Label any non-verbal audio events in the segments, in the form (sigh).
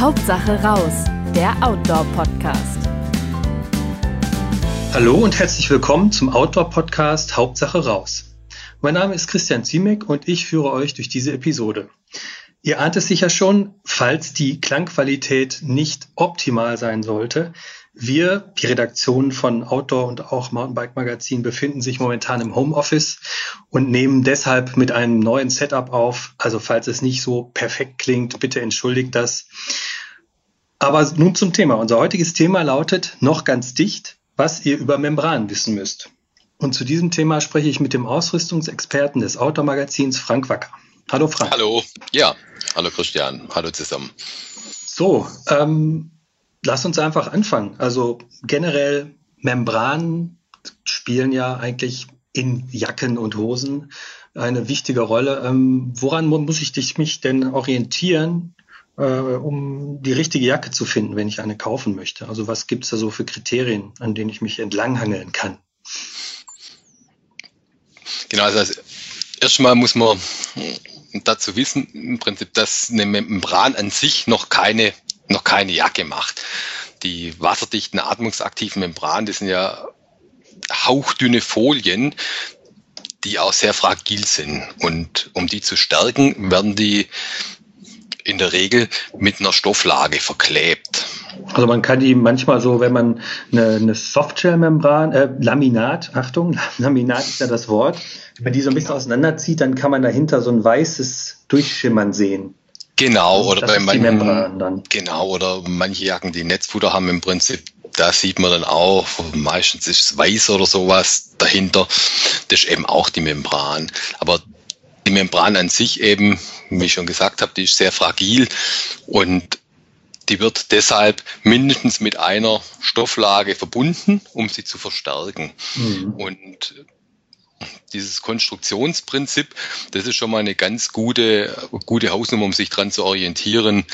Hauptsache raus, der Outdoor-Podcast. Hallo und herzlich willkommen zum Outdoor-Podcast Hauptsache raus. Mein Name ist Christian Ziemek und ich führe euch durch diese Episode. Ihr ahnt es sicher schon, falls die Klangqualität nicht optimal sein sollte, wir, die Redaktion von Outdoor und auch Mountainbike Magazin, befinden sich momentan im Homeoffice und nehmen deshalb mit einem neuen Setup auf. Also falls es nicht so perfekt klingt, bitte entschuldigt das. Aber nun zum Thema. Unser heutiges Thema lautet noch ganz dicht, was ihr über Membran wissen müsst. Und zu diesem Thema spreche ich mit dem Ausrüstungsexperten des Outdoor Magazins Frank Wacker. Hallo Frank. Hallo. Ja, hallo Christian. Hallo zusammen. So, ähm, lass uns einfach anfangen. Also generell Membranen spielen ja eigentlich in Jacken und Hosen eine wichtige Rolle. Ähm, woran muss ich dich, mich denn orientieren, um die richtige Jacke zu finden, wenn ich eine kaufen möchte? Also was gibt es da so für Kriterien, an denen ich mich entlanghangeln kann? Genau, also erstmal muss man dazu wissen, im Prinzip, dass eine Membran an sich noch keine noch keine Jacke macht. Die wasserdichten, atmungsaktiven Membranen, das sind ja hauchdünne Folien, die auch sehr fragil sind. Und um die zu stärken, werden die in der Regel mit einer Stofflage verklebt. Also man kann die manchmal so, wenn man eine, eine Softshell-Membran, äh, Laminat, Achtung, (laughs) Laminat ist ja das Wort, wenn man die so ein bisschen auseinanderzieht, dann kann man dahinter so ein weißes Durchschimmern sehen. Genau, oder bei manchen, genau, oder manche Jacken, die Netzfutter haben im Prinzip, da sieht man dann auch, meistens ist es weiß oder sowas dahinter, das ist eben auch die Membran. Aber die Membran an sich eben, wie ich schon gesagt habe, die ist sehr fragil und die wird deshalb mindestens mit einer Stofflage verbunden, um sie zu verstärken. Mhm. Und dieses Konstruktionsprinzip, das ist schon mal eine ganz gute, gute Hausnummer, um sich dran zu orientieren,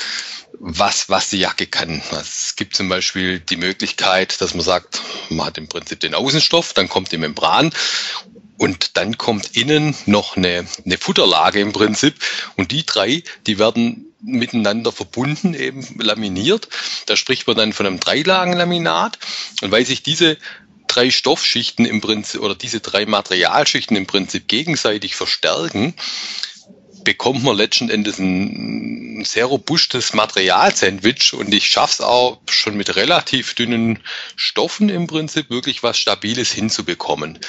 was, was die Jacke kann. Es gibt zum Beispiel die Möglichkeit, dass man sagt, man hat im Prinzip den Außenstoff, dann kommt die Membran und dann kommt innen noch eine, eine Futterlage im Prinzip und die drei, die werden miteinander verbunden, eben laminiert. Da spricht man dann von einem Dreilagenlaminat. Und weil sich diese drei Stoffschichten im Prinzip oder diese drei Materialschichten im Prinzip gegenseitig verstärken, bekommt man letzten Endes ein sehr robustes Materialsandwich und ich schaffe es auch schon mit relativ dünnen Stoffen im Prinzip wirklich was Stabiles hinzubekommen.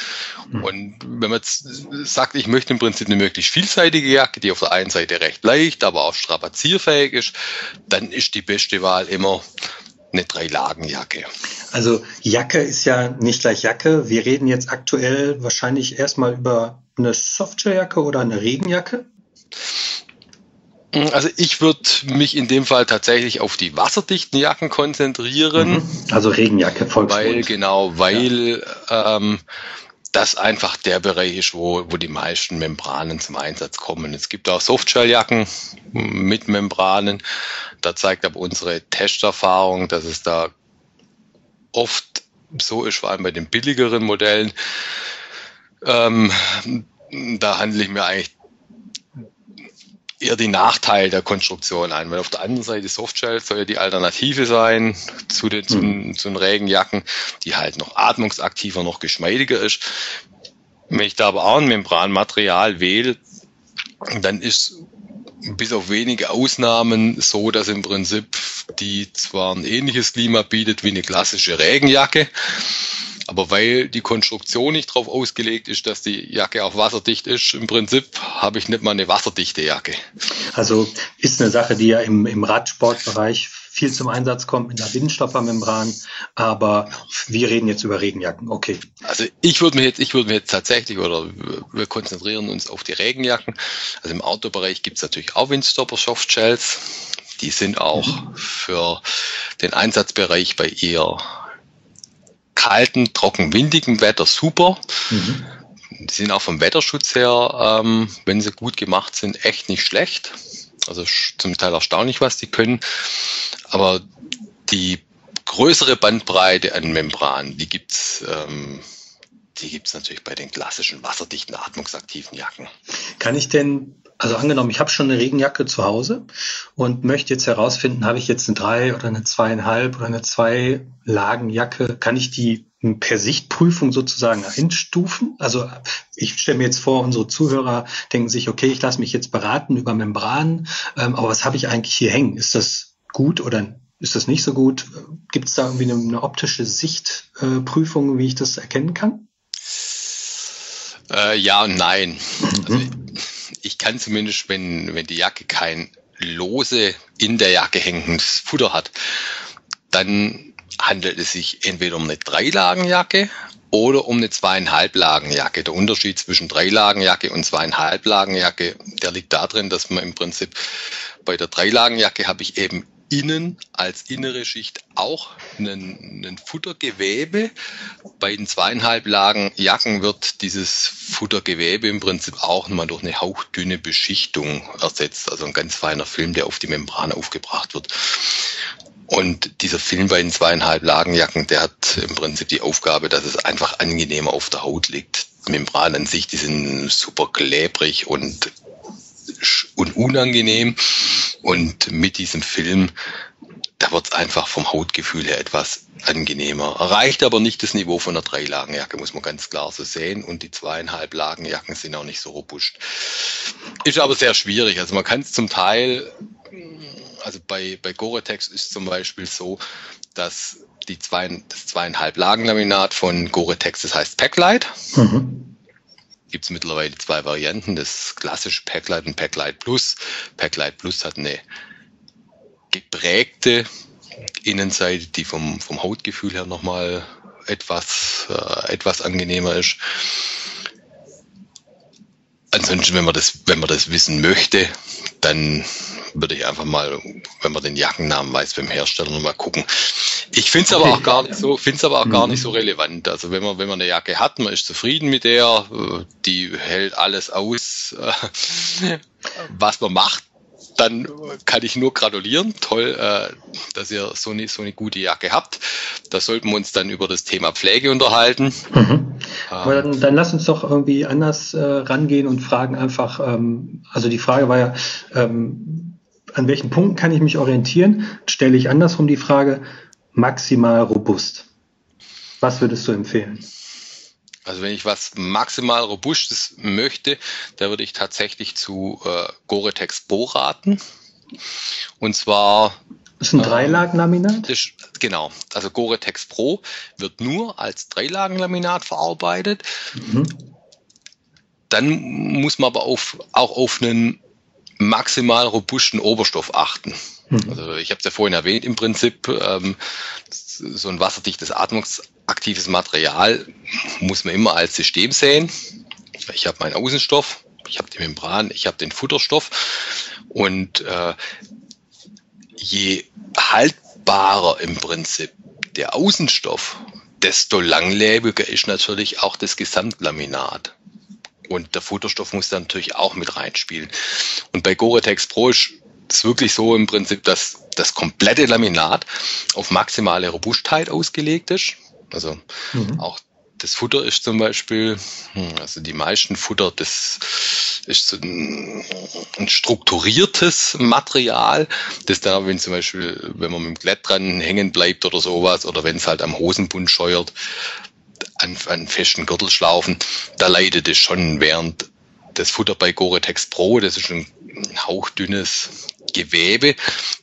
Mhm. Und wenn man jetzt sagt, ich möchte im Prinzip eine möglichst vielseitige Jacke, die auf der einen Seite recht leicht, aber auch strapazierfähig ist, dann ist die beste Wahl immer eine Dreilagenjacke. Also Jacke ist ja nicht gleich Jacke. Wir reden jetzt aktuell wahrscheinlich erstmal über eine Softwarejacke oder eine Regenjacke. Also ich würde mich in dem Fall tatsächlich auf die wasserdichten Jacken konzentrieren. Mhm. Also Regenjacke, Volksmund. Weil, genau, weil ja. ähm, das einfach der Bereich ist, wo, wo die meisten Membranen zum Einsatz kommen. Es gibt auch Softshelljacken mit Membranen. Da zeigt aber unsere Testerfahrung, dass es da oft so ist, vor allem bei den billigeren Modellen. Ähm, da handle ich mir eigentlich eher die Nachteile der Konstruktion ein, weil auf der anderen Seite Softshell soll ja die Alternative sein zu den, zu, mhm. zu den Regenjacken, die halt noch atmungsaktiver, noch geschmeidiger ist. Wenn ich da aber auch ein Membranmaterial wähle, dann ist bis auf wenige Ausnahmen so, dass im Prinzip die zwar ein ähnliches Klima bietet wie eine klassische Regenjacke, aber weil die Konstruktion nicht darauf ausgelegt ist, dass die Jacke auch wasserdicht ist, im Prinzip habe ich nicht mal eine wasserdichte Jacke. Also ist eine Sache, die ja im, im Radsportbereich viel zum Einsatz kommt mit einer Windstoppermembran, aber wir reden jetzt über Regenjacken. Okay. Also ich würde mir jetzt, ich würde mir jetzt tatsächlich oder wir konzentrieren uns auf die Regenjacken. Also im Autobereich gibt es natürlich auch Windstopper Softshells. Die sind auch mhm. für den Einsatzbereich bei eher kalten, trocken, windigen Wetter super. Mhm. Die sind auch vom Wetterschutz her, ähm, wenn sie gut gemacht sind, echt nicht schlecht. Also zum Teil erstaunlich, was die können. Aber die größere Bandbreite an Membranen, die gibt's ähm, die gibt's natürlich bei den klassischen wasserdichten, atmungsaktiven Jacken. Kann ich denn Also angenommen, ich habe schon eine Regenjacke zu Hause und möchte jetzt herausfinden, habe ich jetzt eine drei oder eine zweieinhalb oder eine zwei Lagenjacke? Kann ich die per Sichtprüfung sozusagen einstufen? Also ich stelle mir jetzt vor, unsere Zuhörer denken sich, okay, ich lasse mich jetzt beraten über Membranen, ähm, aber was habe ich eigentlich hier hängen? Ist das gut oder ist das nicht so gut? Gibt es da irgendwie eine, eine optische Sichtprüfung, äh, wie ich das erkennen kann? Äh, ja und nein. Mhm. Also ich kann zumindest, wenn, wenn die Jacke kein lose in der Jacke hängendes Futter hat, dann handelt es sich entweder um eine Dreilagenjacke oder um eine zweieinhalb Lagenjacke. Der Unterschied zwischen Dreilagenjacke und zweieinhalb Lagenjacke, der liegt darin, dass man im Prinzip bei der Dreilagenjacke habe ich eben innen als innere Schicht auch ein, ein Futtergewebe. Bei den zweieinhalb Lagen Jacken wird dieses Futtergewebe im Prinzip auch nochmal durch eine hauchdünne Beschichtung ersetzt. Also ein ganz feiner Film, der auf die Membran aufgebracht wird. Und dieser Film bei den zweieinhalb Lagenjacken, der hat im Prinzip die Aufgabe, dass es einfach angenehmer auf der Haut liegt. Membran an sich, die sind super klebrig und und unangenehm. Und mit diesem Film, da wird es einfach vom Hautgefühl her etwas angenehmer. Erreicht aber nicht das Niveau von einer Dreilagenjacke, muss man ganz klar so sehen. Und die zweieinhalb Lagenjacken sind auch nicht so robust. Ist aber sehr schwierig. Also man kann es zum Teil, also bei, bei Gore-Tex ist zum Beispiel so, dass die zwei, das zweieinhalb Lagenlaminat von Gore-Tex, das heißt Packlight. Mhm gibt es mittlerweile zwei Varianten, das klassische Packlight und Packlight Plus. Packlight Plus hat eine geprägte Innenseite, die vom, vom Hautgefühl her nochmal etwas, äh, etwas angenehmer ist. Ansonsten, wenn man das, wenn man das wissen möchte, dann würde ich einfach mal, wenn man den Jackennamen weiß, beim Hersteller nochmal gucken. Ich finde es aber auch gar nicht so, finde es aber auch gar nicht so relevant. Also wenn man, wenn man eine Jacke hat, man ist zufrieden mit der, äh, die hält alles aus, äh, was man macht, dann kann ich nur gratulieren. Toll, äh, dass ihr so eine, so eine gute Jacke habt. Da sollten wir uns dann über das Thema Pflege unterhalten. Mhm. Aber dann, dann lass uns doch irgendwie anders äh, rangehen und fragen einfach, ähm, also die Frage war ja, ähm, an welchen Punkten kann ich mich orientieren? Stelle ich andersrum die Frage, maximal robust. Was würdest du empfehlen? Also wenn ich was maximal robustes möchte, da würde ich tatsächlich zu äh, Gore-Tex Pro raten. Und zwar das ist ein Dreilagenlaminat? Das, genau. Also Gore-Tex Pro wird nur als Dreilagenlaminat verarbeitet. Mhm. Dann muss man aber auf, auch auf einen maximal robusten Oberstoff achten. Mhm. Also ich habe es ja vorhin erwähnt, im Prinzip ähm, so ein wasserdichtes, atmungsaktives Material muss man immer als System sehen. Ich habe meinen Außenstoff, ich habe die Membran, ich habe den Futterstoff und äh, je haltbarer im Prinzip der Außenstoff, desto langlebiger ist natürlich auch das Gesamtlaminat. Und der Futterstoff muss dann natürlich auch mit reinspielen. Und bei Gore-Tex Pro ist es wirklich so im Prinzip, dass das komplette Laminat auf maximale Robustheit ausgelegt ist. Also mhm. auch das Futter ist zum Beispiel, hm, also die meisten Futter, das ist so ein, ein strukturiertes Material, das dann, wenn zum Beispiel, wenn man mit dem Klett dran hängen bleibt oder sowas, oder wenn es halt am Hosenbund scheuert, an, an festen Gürtelschlaufen, da leidet es schon während das Futter bei Gore-Tex Pro, das ist ein hauchdünnes Gewebe,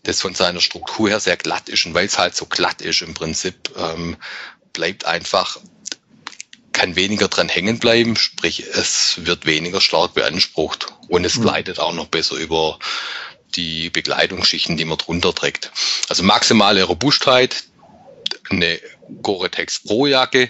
das von seiner Struktur her sehr glatt ist und weil es halt so glatt ist im Prinzip, ähm, bleibt einfach, kann weniger dran hängen bleiben, sprich es wird weniger stark beansprucht und es mhm. gleitet auch noch besser über die Bekleidungsschichten, die man drunter trägt. Also maximale Robustheit, eine Gore-Tex Pro Jacke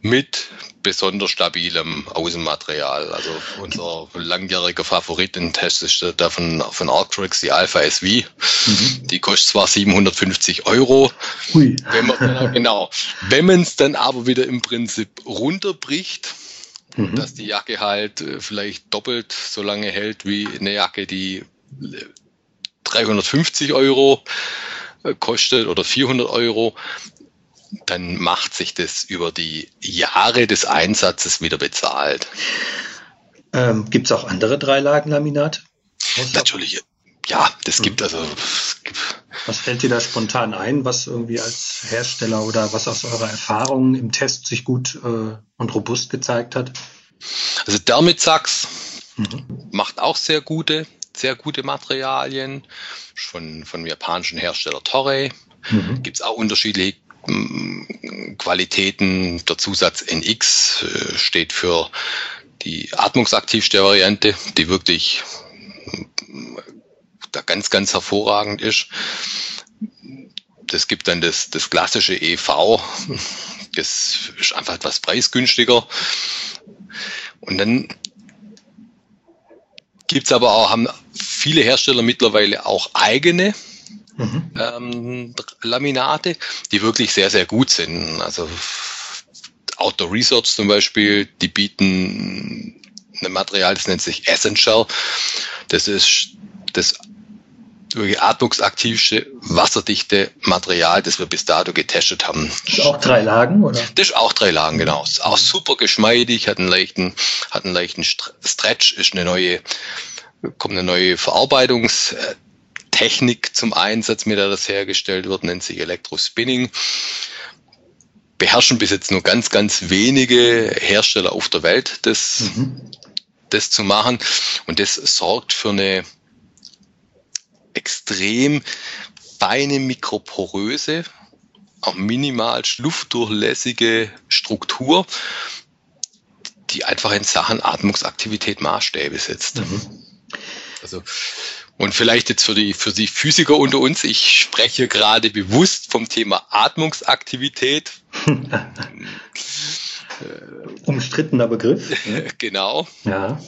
mit besonders stabilem Außenmaterial. Also unser langjähriger Favorit in Test ist der von, von Arctrix, die Alpha SV. Mhm. Die kostet zwar 750 Euro. Wenn man, (laughs) genau. Wenn man es dann aber wieder im Prinzip runterbricht, mhm. dass die Jacke halt äh, vielleicht doppelt so lange hält wie eine Jacke, die 350 Euro äh, kostet oder 400 Euro, dann macht sich das über die Jahre des Einsatzes wieder bezahlt. Ähm, Gibt es auch andere Dreilagenlaminate? Natürlich, ja, das gibt hm. also. Was fällt dir da spontan ein, was irgendwie als Hersteller oder was aus eurer Erfahrung im Test sich gut äh, und robust gezeigt hat? Also Dermitsachs mhm. macht auch sehr gute, sehr gute Materialien. Von, von japanischen Hersteller Torrey. Mhm. Gibt es auch unterschiedliche mm, Qualitäten. Der Zusatz NX äh, steht für die atmungsaktivste Variante, die wirklich mm, da ganz, ganz hervorragend ist. Das gibt dann das, das klassische EV. Das ist einfach etwas preisgünstiger. Und dann gibt es aber auch, haben viele Hersteller mittlerweile auch eigene mhm. ähm, Laminate, die wirklich sehr, sehr gut sind. Also Outdoor Research zum Beispiel, die bieten ein Material, das nennt sich Essential. Das ist das atmungsaktivste, wasserdichte Material, das wir bis dato getestet haben. Das ist auch drei Lagen, oder? Das ist auch drei Lagen, genau. Ist auch super geschmeidig, hat einen leichten, hat einen leichten Stretch, ist eine neue, kommt eine neue Verarbeitungstechnik zum Einsatz, mit der das hergestellt wird, nennt sich Elektrospinning. Beherrschen bis jetzt nur ganz, ganz wenige Hersteller auf der Welt, das, mhm. das zu machen. Und das sorgt für eine extrem feine, mikroporöse, auch minimal luftdurchlässige Struktur, die einfach in Sachen Atmungsaktivität Maßstäbe setzt. Mhm. Also, und vielleicht jetzt für die, für die Physiker unter uns, ich spreche gerade bewusst vom Thema Atmungsaktivität. (laughs) Umstrittener Begriff. Ne? (laughs) genau. Ja.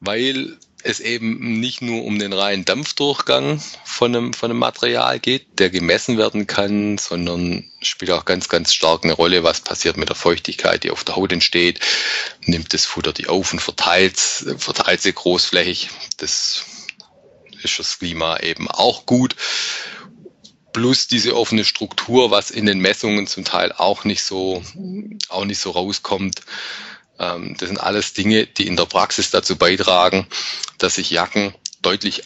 Weil es eben nicht nur um den reinen Dampfdurchgang von einem, von einem Material geht, der gemessen werden kann, sondern spielt auch ganz, ganz stark eine Rolle, was passiert mit der Feuchtigkeit, die auf der Haut entsteht. Nimmt das Futter die auf und verteilt, verteilt sie großflächig. Das ist fürs Klima eben auch gut. Plus diese offene Struktur, was in den Messungen zum Teil auch nicht so, auch nicht so rauskommt das sind alles Dinge, die in der Praxis dazu beitragen, dass sich Jacken deutlich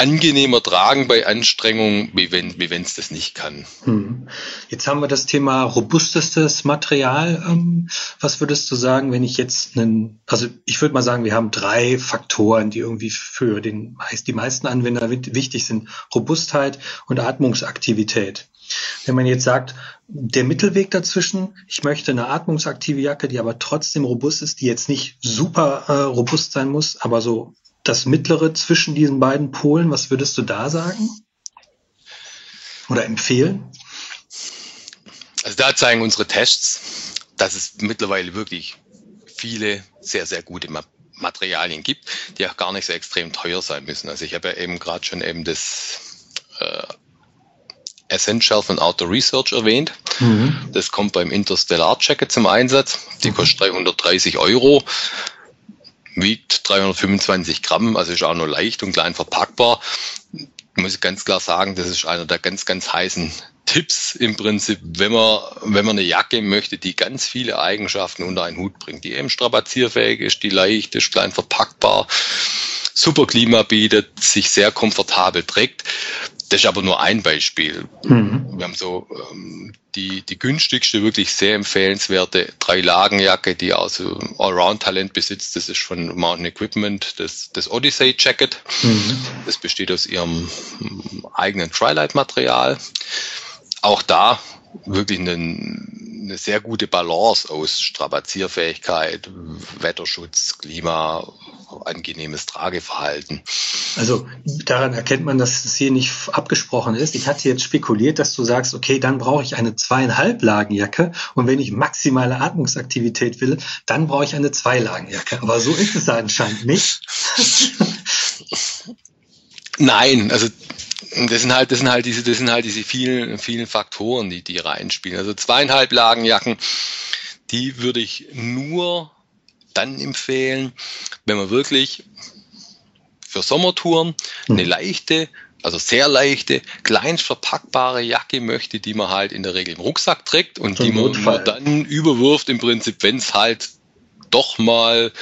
angenehmer tragen bei Anstrengungen, wie wenn wie es das nicht kann. Hm. Jetzt haben wir das Thema robustestes Material. Ähm, was würdest du sagen, wenn ich jetzt einen, also ich würde mal sagen, wir haben drei Faktoren, die irgendwie für den die meisten Anwender wichtig sind: Robustheit und Atmungsaktivität. Wenn man jetzt sagt, der Mittelweg dazwischen, ich möchte eine atmungsaktive Jacke, die aber trotzdem robust ist, die jetzt nicht super äh, robust sein muss, aber so das mittlere zwischen diesen beiden Polen, was würdest du da sagen? Oder empfehlen? Also da zeigen unsere Tests, dass es mittlerweile wirklich viele sehr, sehr gute Materialien gibt, die auch gar nicht so extrem teuer sein müssen. Also ich habe ja eben gerade schon eben das äh, Essential von Outdoor Research erwähnt. Mhm. Das kommt beim Interstellar Jacket zum Einsatz. Die mhm. kostet 330 Euro, wiegt 325 Gramm, also ist auch nur leicht und klein verpackbar. Muss ich ganz klar sagen, das ist einer der ganz, ganz heißen Tipps im Prinzip, wenn man, wenn man eine Jacke möchte, die ganz viele Eigenschaften unter einen Hut bringt, die eben strapazierfähig ist, die leicht ist, klein verpackbar, super Klima bietet, sich sehr komfortabel trägt, das ist aber nur ein Beispiel. Mhm. Wir haben so ähm, die, die günstigste, wirklich sehr empfehlenswerte Drei-Lagen-Jacke, die also Allround-Talent besitzt. Das ist von Mountain Equipment, das, das Odyssey Jacket. Mhm. Das besteht aus ihrem ähm, eigenen Trilight-Material. Auch da wirklich einen eine sehr gute Balance aus Strapazierfähigkeit, Wetterschutz, Klima, angenehmes Trageverhalten. Also daran erkennt man, dass es hier nicht abgesprochen ist. Ich hatte jetzt spekuliert, dass du sagst, okay, dann brauche ich eine zweieinhalb Lagenjacke und wenn ich maximale Atmungsaktivität will, dann brauche ich eine Zweilagenjacke. Aber so ist es anscheinend nicht. (laughs) Nein, also das sind halt, das sind halt diese, das sind halt diese vielen, vielen Faktoren, die, die reinspielen. Also zweieinhalb Lagenjacken, die würde ich nur dann empfehlen, wenn man wirklich für Sommertouren eine hm. leichte, also sehr leichte, kleinst verpackbare Jacke möchte, die man halt in der Regel im Rucksack trägt und die man, man dann überwirft im Prinzip, wenn es halt doch mal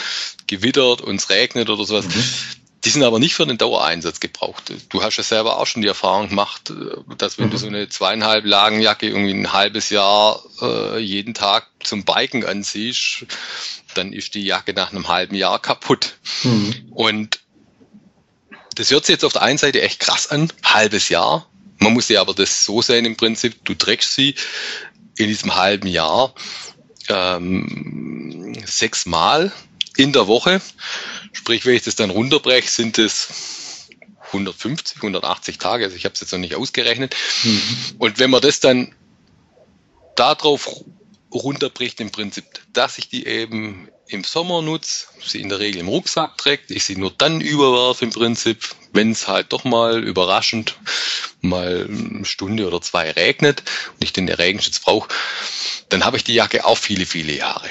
gewittert und es regnet oder sowas. Mhm. Die sind aber nicht für den Dauereinsatz gebraucht. Du hast ja selber auch schon die Erfahrung gemacht, äh, dass wenn mhm. du so eine zweieinhalb Lagenjacke irgendwie ein halbes Jahr äh, jeden Tag zum Biken anziehst, dann ist die Jacke nach einem halben Jahr kaputt. Mhm. Und das hört sich jetzt auf der einen Seite echt krass an, halbes Jahr. Man muss ja aber das so sehen im Prinzip, du trägst sie in diesem halben Jahr ähm, sechsmal in der Woche. Sprich, wenn ich das dann runterbreche, sind es 150, 180 Tage. Also ich habe es jetzt noch nicht ausgerechnet. Mhm. Und wenn man das dann darauf runterbricht, im Prinzip, dass ich die eben im Sommer nutze, sie in der Regel im Rucksack trägt, ich sie nur dann überwerfe im Prinzip, wenn es halt doch mal überraschend mal eine Stunde oder zwei regnet und ich den Regenschutz brauche, dann habe ich die Jacke auch viele, viele Jahre.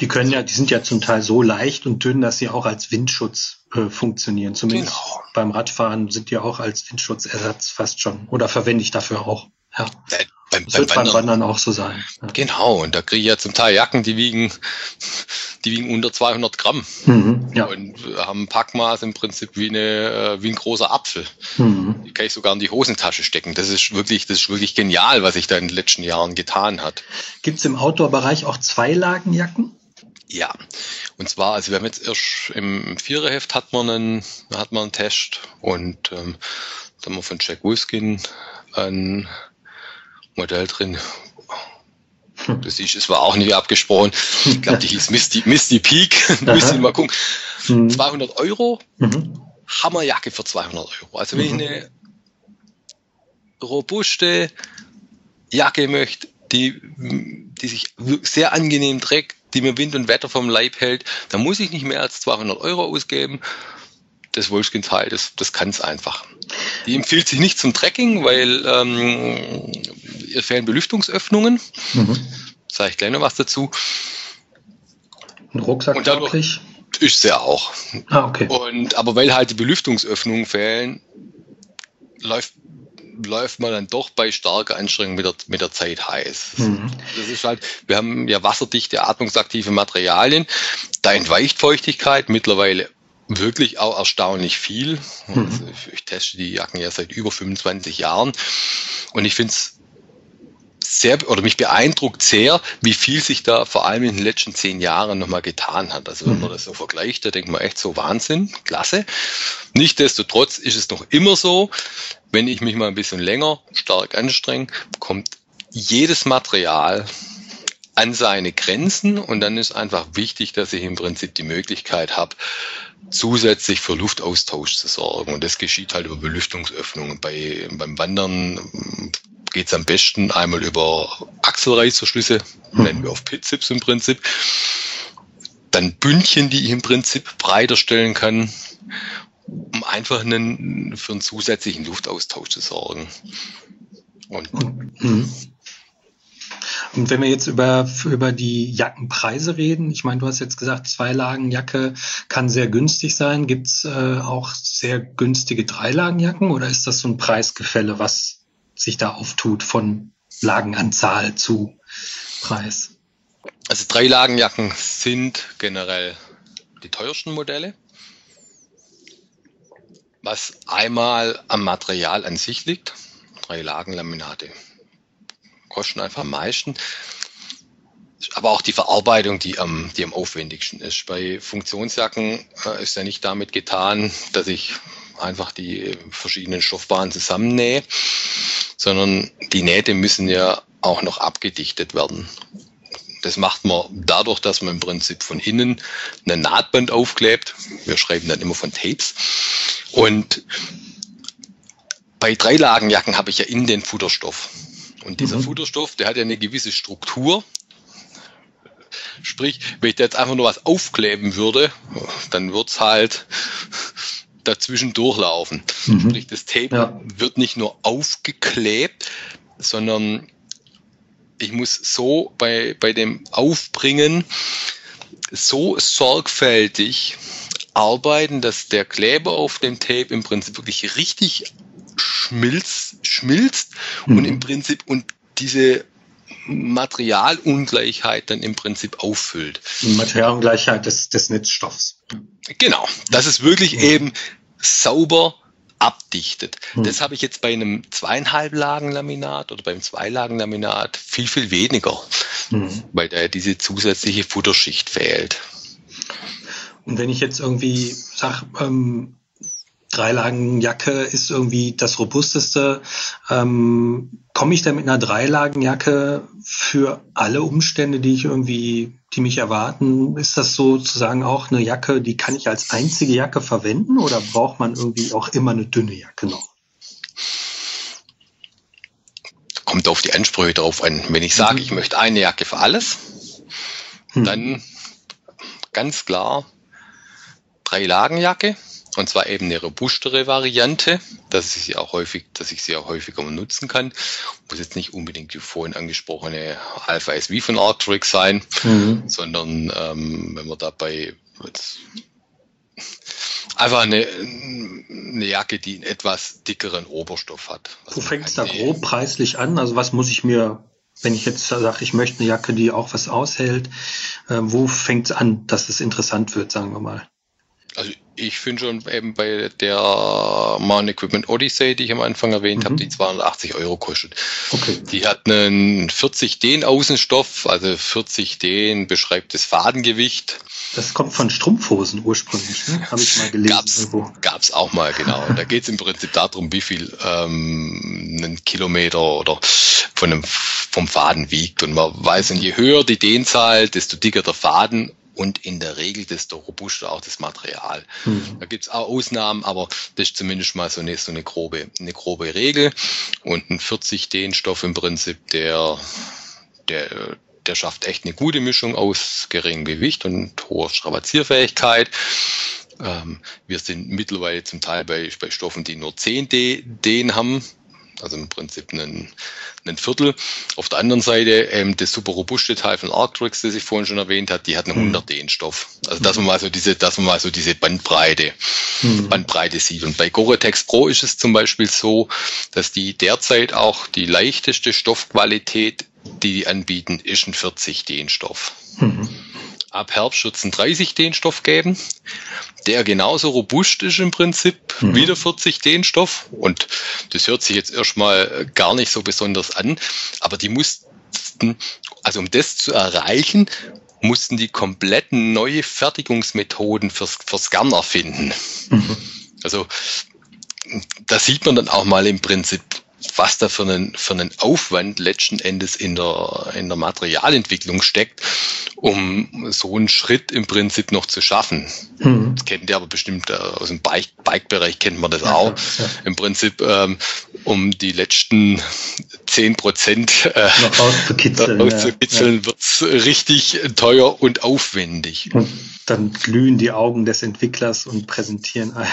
Die können ja, die sind ja zum Teil so leicht und dünn, dass sie auch als Windschutz äh, funktionieren. Zumindest genau. beim Radfahren sind die auch als Windschutzersatz fast schon. Oder verwende ich dafür auch. Ja. Beim, das beim wird Wandern, beim Wandern auch so sein. Ja. Genau, und da kriege ich ja zum Teil Jacken, die wiegen, die wiegen unter 200 Gramm mhm, ja. und haben ein Packmaß im Prinzip wie, eine, äh, wie ein großer Apfel. Mhm. Die kann ich sogar in die Hosentasche stecken. Das ist wirklich, das ist wirklich genial, was sich da in den letzten Jahren getan hat. Gibt es im Outdoor-Bereich auch Zweilagenjacken? Ja, und zwar, also wir haben jetzt erst im Viererheft hat man einen, hat man einen Test und ähm, da haben wir von Jack Wolfskin ein Modell drin. Das ist, es war auch nicht abgesprochen. Ich glaube, die hieß Misty, Misty Peak. (laughs) Müssen mal gucken. 200 mhm. Euro. Mhm. Hammerjacke für 200 Euro. Also wenn mhm. ich eine robuste Jacke möchte, die, die sich sehr angenehm trägt, die mir Wind und Wetter vom Leib hält, dann muss ich nicht mehr als 200 Euro ausgeben. Das Wolfskin-Teil, das, das kann es einfach. Die empfiehlt sich nicht zum Trekking, weil ähm, ihr fehlen Belüftungsöffnungen. Mhm. Sage ich gleich noch was dazu. Ein Rucksack und wirklich? Ist sie auch. Ah, okay. Und, aber weil halt die Belüftungsöffnungen fehlen, läuft läuft man dann doch bei starker Anstrengung mit der, mit der Zeit heiß. Mhm. Das ist halt, wir haben ja wasserdichte, atmungsaktive Materialien. Da entweicht Feuchtigkeit mittlerweile wirklich auch erstaunlich viel. Mhm. Also ich, ich, teste die Jacken ja seit über 25 Jahren und ich finde es sehr oder mich beeindruckt sehr, wie viel sich da vor allem in den letzten zehn Jahren nochmal getan hat. Also wenn man mhm. das so vergleicht, da denkt man echt so Wahnsinn, klasse. Nichtsdestotrotz ist es noch immer so, wenn ich mich mal ein bisschen länger stark anstrenge, kommt jedes Material an seine Grenzen und dann ist einfach wichtig, dass ich im Prinzip die Möglichkeit habe, zusätzlich für Luftaustausch zu sorgen. Und das geschieht halt über Belüftungsöffnungen. Bei, beim Wandern geht es am besten einmal über Achselreißverschlüsse, mhm. nennen wir auf Pitzips im Prinzip. Dann Bündchen, die ich im Prinzip breiter stellen kann um einfach einen, für einen zusätzlichen Luftaustausch zu sorgen. Und, mhm. Und wenn wir jetzt über, über die Jackenpreise reden, ich meine, du hast jetzt gesagt, Zweilagenjacke kann sehr günstig sein. Gibt es äh, auch sehr günstige Dreilagenjacken oder ist das so ein Preisgefälle, was sich da auftut von Lagenanzahl zu Preis? Also Dreilagenjacken sind generell die teuersten Modelle was einmal am Material an sich liegt. Drei Lagenlaminate kosten einfach am meisten. Aber auch die Verarbeitung, die am, die am aufwendigsten ist. Bei Funktionsjacken äh, ist ja nicht damit getan, dass ich einfach die verschiedenen Stoffbahnen zusammennähe, sondern die Nähte müssen ja auch noch abgedichtet werden. Das macht man dadurch, dass man im Prinzip von innen ein Nahtband aufklebt. Wir schreiben dann immer von Tapes. Und bei Dreilagenjacken habe ich ja in den Futterstoff. Und dieser mhm. Futterstoff, der hat ja eine gewisse Struktur. Sprich, wenn ich da jetzt einfach nur was aufkleben würde, dann wird's halt dazwischen durchlaufen. Mhm. Sprich, das Tape ja. wird nicht nur aufgeklebt, sondern ich muss so bei, bei dem Aufbringen so sorgfältig arbeiten, dass der Kleber auf dem Tape im Prinzip wirklich richtig schmilzt, schmilzt mhm. und im Prinzip und diese Materialungleichheit dann im Prinzip auffüllt. Die Materialungleichheit des, des Netzstoffs. Genau, das ist wirklich mhm. eben sauber abdichtet. Mhm. Das habe ich jetzt bei einem zweieinhalb Lagen Laminat oder beim Zweilagen Laminat viel, viel weniger, mhm. weil da diese zusätzliche Futterschicht fehlt. Und wenn ich jetzt irgendwie sage, ähm, Dreilagenjacke ist irgendwie das robusteste. Ähm, Komme ich da mit einer Dreilagenjacke für alle Umstände, die ich irgendwie, die mich erwarten? Ist das sozusagen auch eine Jacke, die kann ich als einzige Jacke verwenden oder braucht man irgendwie auch immer eine dünne Jacke noch? Kommt auf die Ansprüche drauf an. Wenn ich sage, mhm. ich möchte eine Jacke für alles, mhm. dann ganz klar Dreilagenjacke und zwar eben eine robustere Variante, dass ich sie auch häufig, dass ich sie auch häufiger nutzen kann. Muss jetzt nicht unbedingt die vorhin angesprochene Alpha SV von Arctrix sein, mhm. sondern ähm, wenn man dabei einfach eine, eine Jacke, die einen etwas dickeren Oberstoff hat. Wo fängt es da grob preislich an? Also was muss ich mir, wenn ich jetzt sage, ich möchte eine Jacke, die auch was aushält, äh, wo fängt es an, dass es interessant wird, sagen wir mal? Also ich finde schon eben bei der Man Equipment Odyssey, die ich am Anfang erwähnt mhm. habe, die 280 Euro kostet. Okay. Die hat einen 40 Den Außenstoff, also 40 Den beschreibt das Fadengewicht. Das kommt von Strumpfhosen ursprünglich, ne? habe ich mal gelesen. Gab's, irgendwo. gab's auch mal, genau. da geht es im Prinzip darum, wie viel ähm, ein Kilometer oder von einem, vom Faden wiegt. Und man weiß, je höher die Dehnzahl, desto dicker der Faden und in der Regel desto robuster auch das Material. Mhm. Da gibt's auch Ausnahmen, aber das ist zumindest mal so eine, so eine grobe, eine grobe Regel. Und ein 40 den Stoff im Prinzip, der, der, der schafft echt eine gute Mischung aus geringem Gewicht und hoher Strapazierfähigkeit. Ähm, wir sind mittlerweile zum Teil bei, bei Stoffen, die nur 10 D, den haben, also im Prinzip einen, ein Viertel. Auf der anderen Seite ähm, das super robuste Teil von Arctrix, das ich vorhin schon erwähnt habe, die hat einen 100 den Stoff. Also dass man mal so diese, dass man mal so diese Bandbreite, mhm. Bandbreite sieht. Und bei Gore-Tex Pro ist es zum Beispiel so, dass die derzeit auch die leichteste Stoffqualität, die die anbieten, ist ein 40 den Stoff. Mhm ab Herbst wird es einen 30 den Stoff geben, der genauso robust ist im Prinzip mhm. wie der 40 den Stoff. Und das hört sich jetzt erstmal gar nicht so besonders an, aber die mussten, also um das zu erreichen, mussten die kompletten neue Fertigungsmethoden fürs, fürs Garn erfinden. Mhm. Also da sieht man dann auch mal im Prinzip, was da für einen, für einen Aufwand letzten Endes in der, in der Materialentwicklung steckt, um so einen Schritt im Prinzip noch zu schaffen. Mhm. Das kennt ihr aber bestimmt äh, aus dem Bike-Bereich kennt man das ja, auch. Ja. Im Prinzip, ähm, um die letzten zehn Prozent äh, noch rauszukitzeln, (laughs) rauszukitzeln ja. wird's richtig teuer und aufwendig. Und dann glühen die Augen des Entwicklers und präsentieren einem,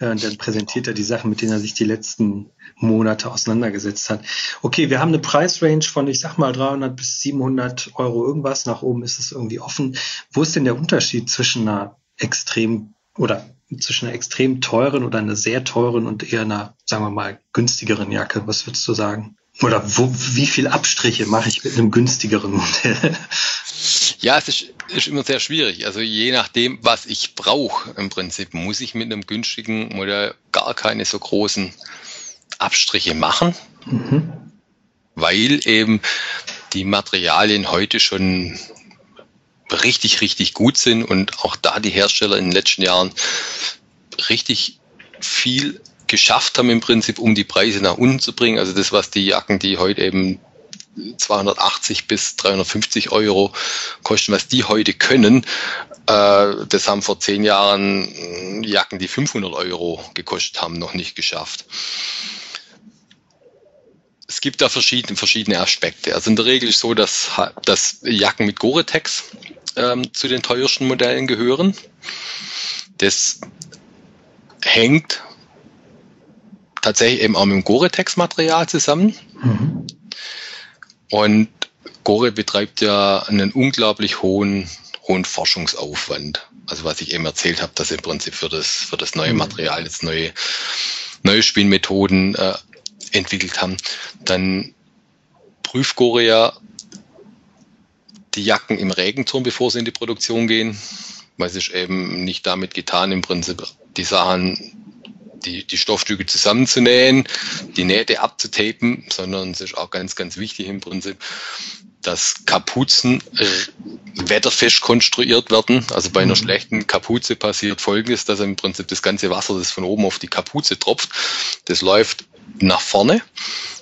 äh, und dann präsentiert er die Sachen, mit denen er sich die letzten Monate auseinandergesetzt hat. Okay, wir haben eine Preisrange von, ich sag mal, 300 bis 700 Euro irgendwas. Nach oben ist es irgendwie offen. Wo ist denn der Unterschied zwischen einer extrem oder zwischen einer extrem teuren oder einer sehr teuren und eher einer, sagen wir mal, günstigeren Jacke? Was würdest du sagen? Oder wo, wie viel Abstriche mache ich mit einem günstigeren Modell? Ja, es ist, ist immer sehr schwierig. Also je nachdem, was ich brauche, im Prinzip muss ich mit einem günstigen Modell gar keine so großen Abstriche machen, mhm. weil eben die Materialien heute schon richtig, richtig gut sind und auch da die Hersteller in den letzten Jahren richtig viel geschafft haben im Prinzip, um die Preise nach unten zu bringen. Also das, was die Jacken, die heute eben 280 bis 350 Euro kosten, was die heute können, äh, das haben vor zehn Jahren Jacken, die 500 Euro gekostet haben, noch nicht geschafft es gibt da verschiedene, verschiedene Aspekte. Also in der Regel ist so, dass, dass Jacken mit Gore-Tex ähm, zu den teuersten Modellen gehören. Das hängt tatsächlich eben auch mit dem Gore-Tex-Material zusammen. Mhm. Und Gore betreibt ja einen unglaublich hohen, hohen Forschungsaufwand. Also was ich eben erzählt habe, dass im Prinzip für das, für das neue mhm. Material jetzt neue, neue Spielmethoden äh, entwickelt haben, dann prüft Gorea die Jacken im Regenturm, bevor sie in die Produktion gehen, weil es ist eben nicht damit getan, im Prinzip die Sachen, die, die Stoffstücke zusammenzunähen, die Nähte abzutapen, sondern es ist auch ganz, ganz wichtig im Prinzip, dass Kapuzen wetterfest konstruiert werden. Also bei einer mhm. schlechten Kapuze passiert Folgendes, dass im Prinzip das ganze Wasser, das von oben auf die Kapuze tropft, das läuft nach vorne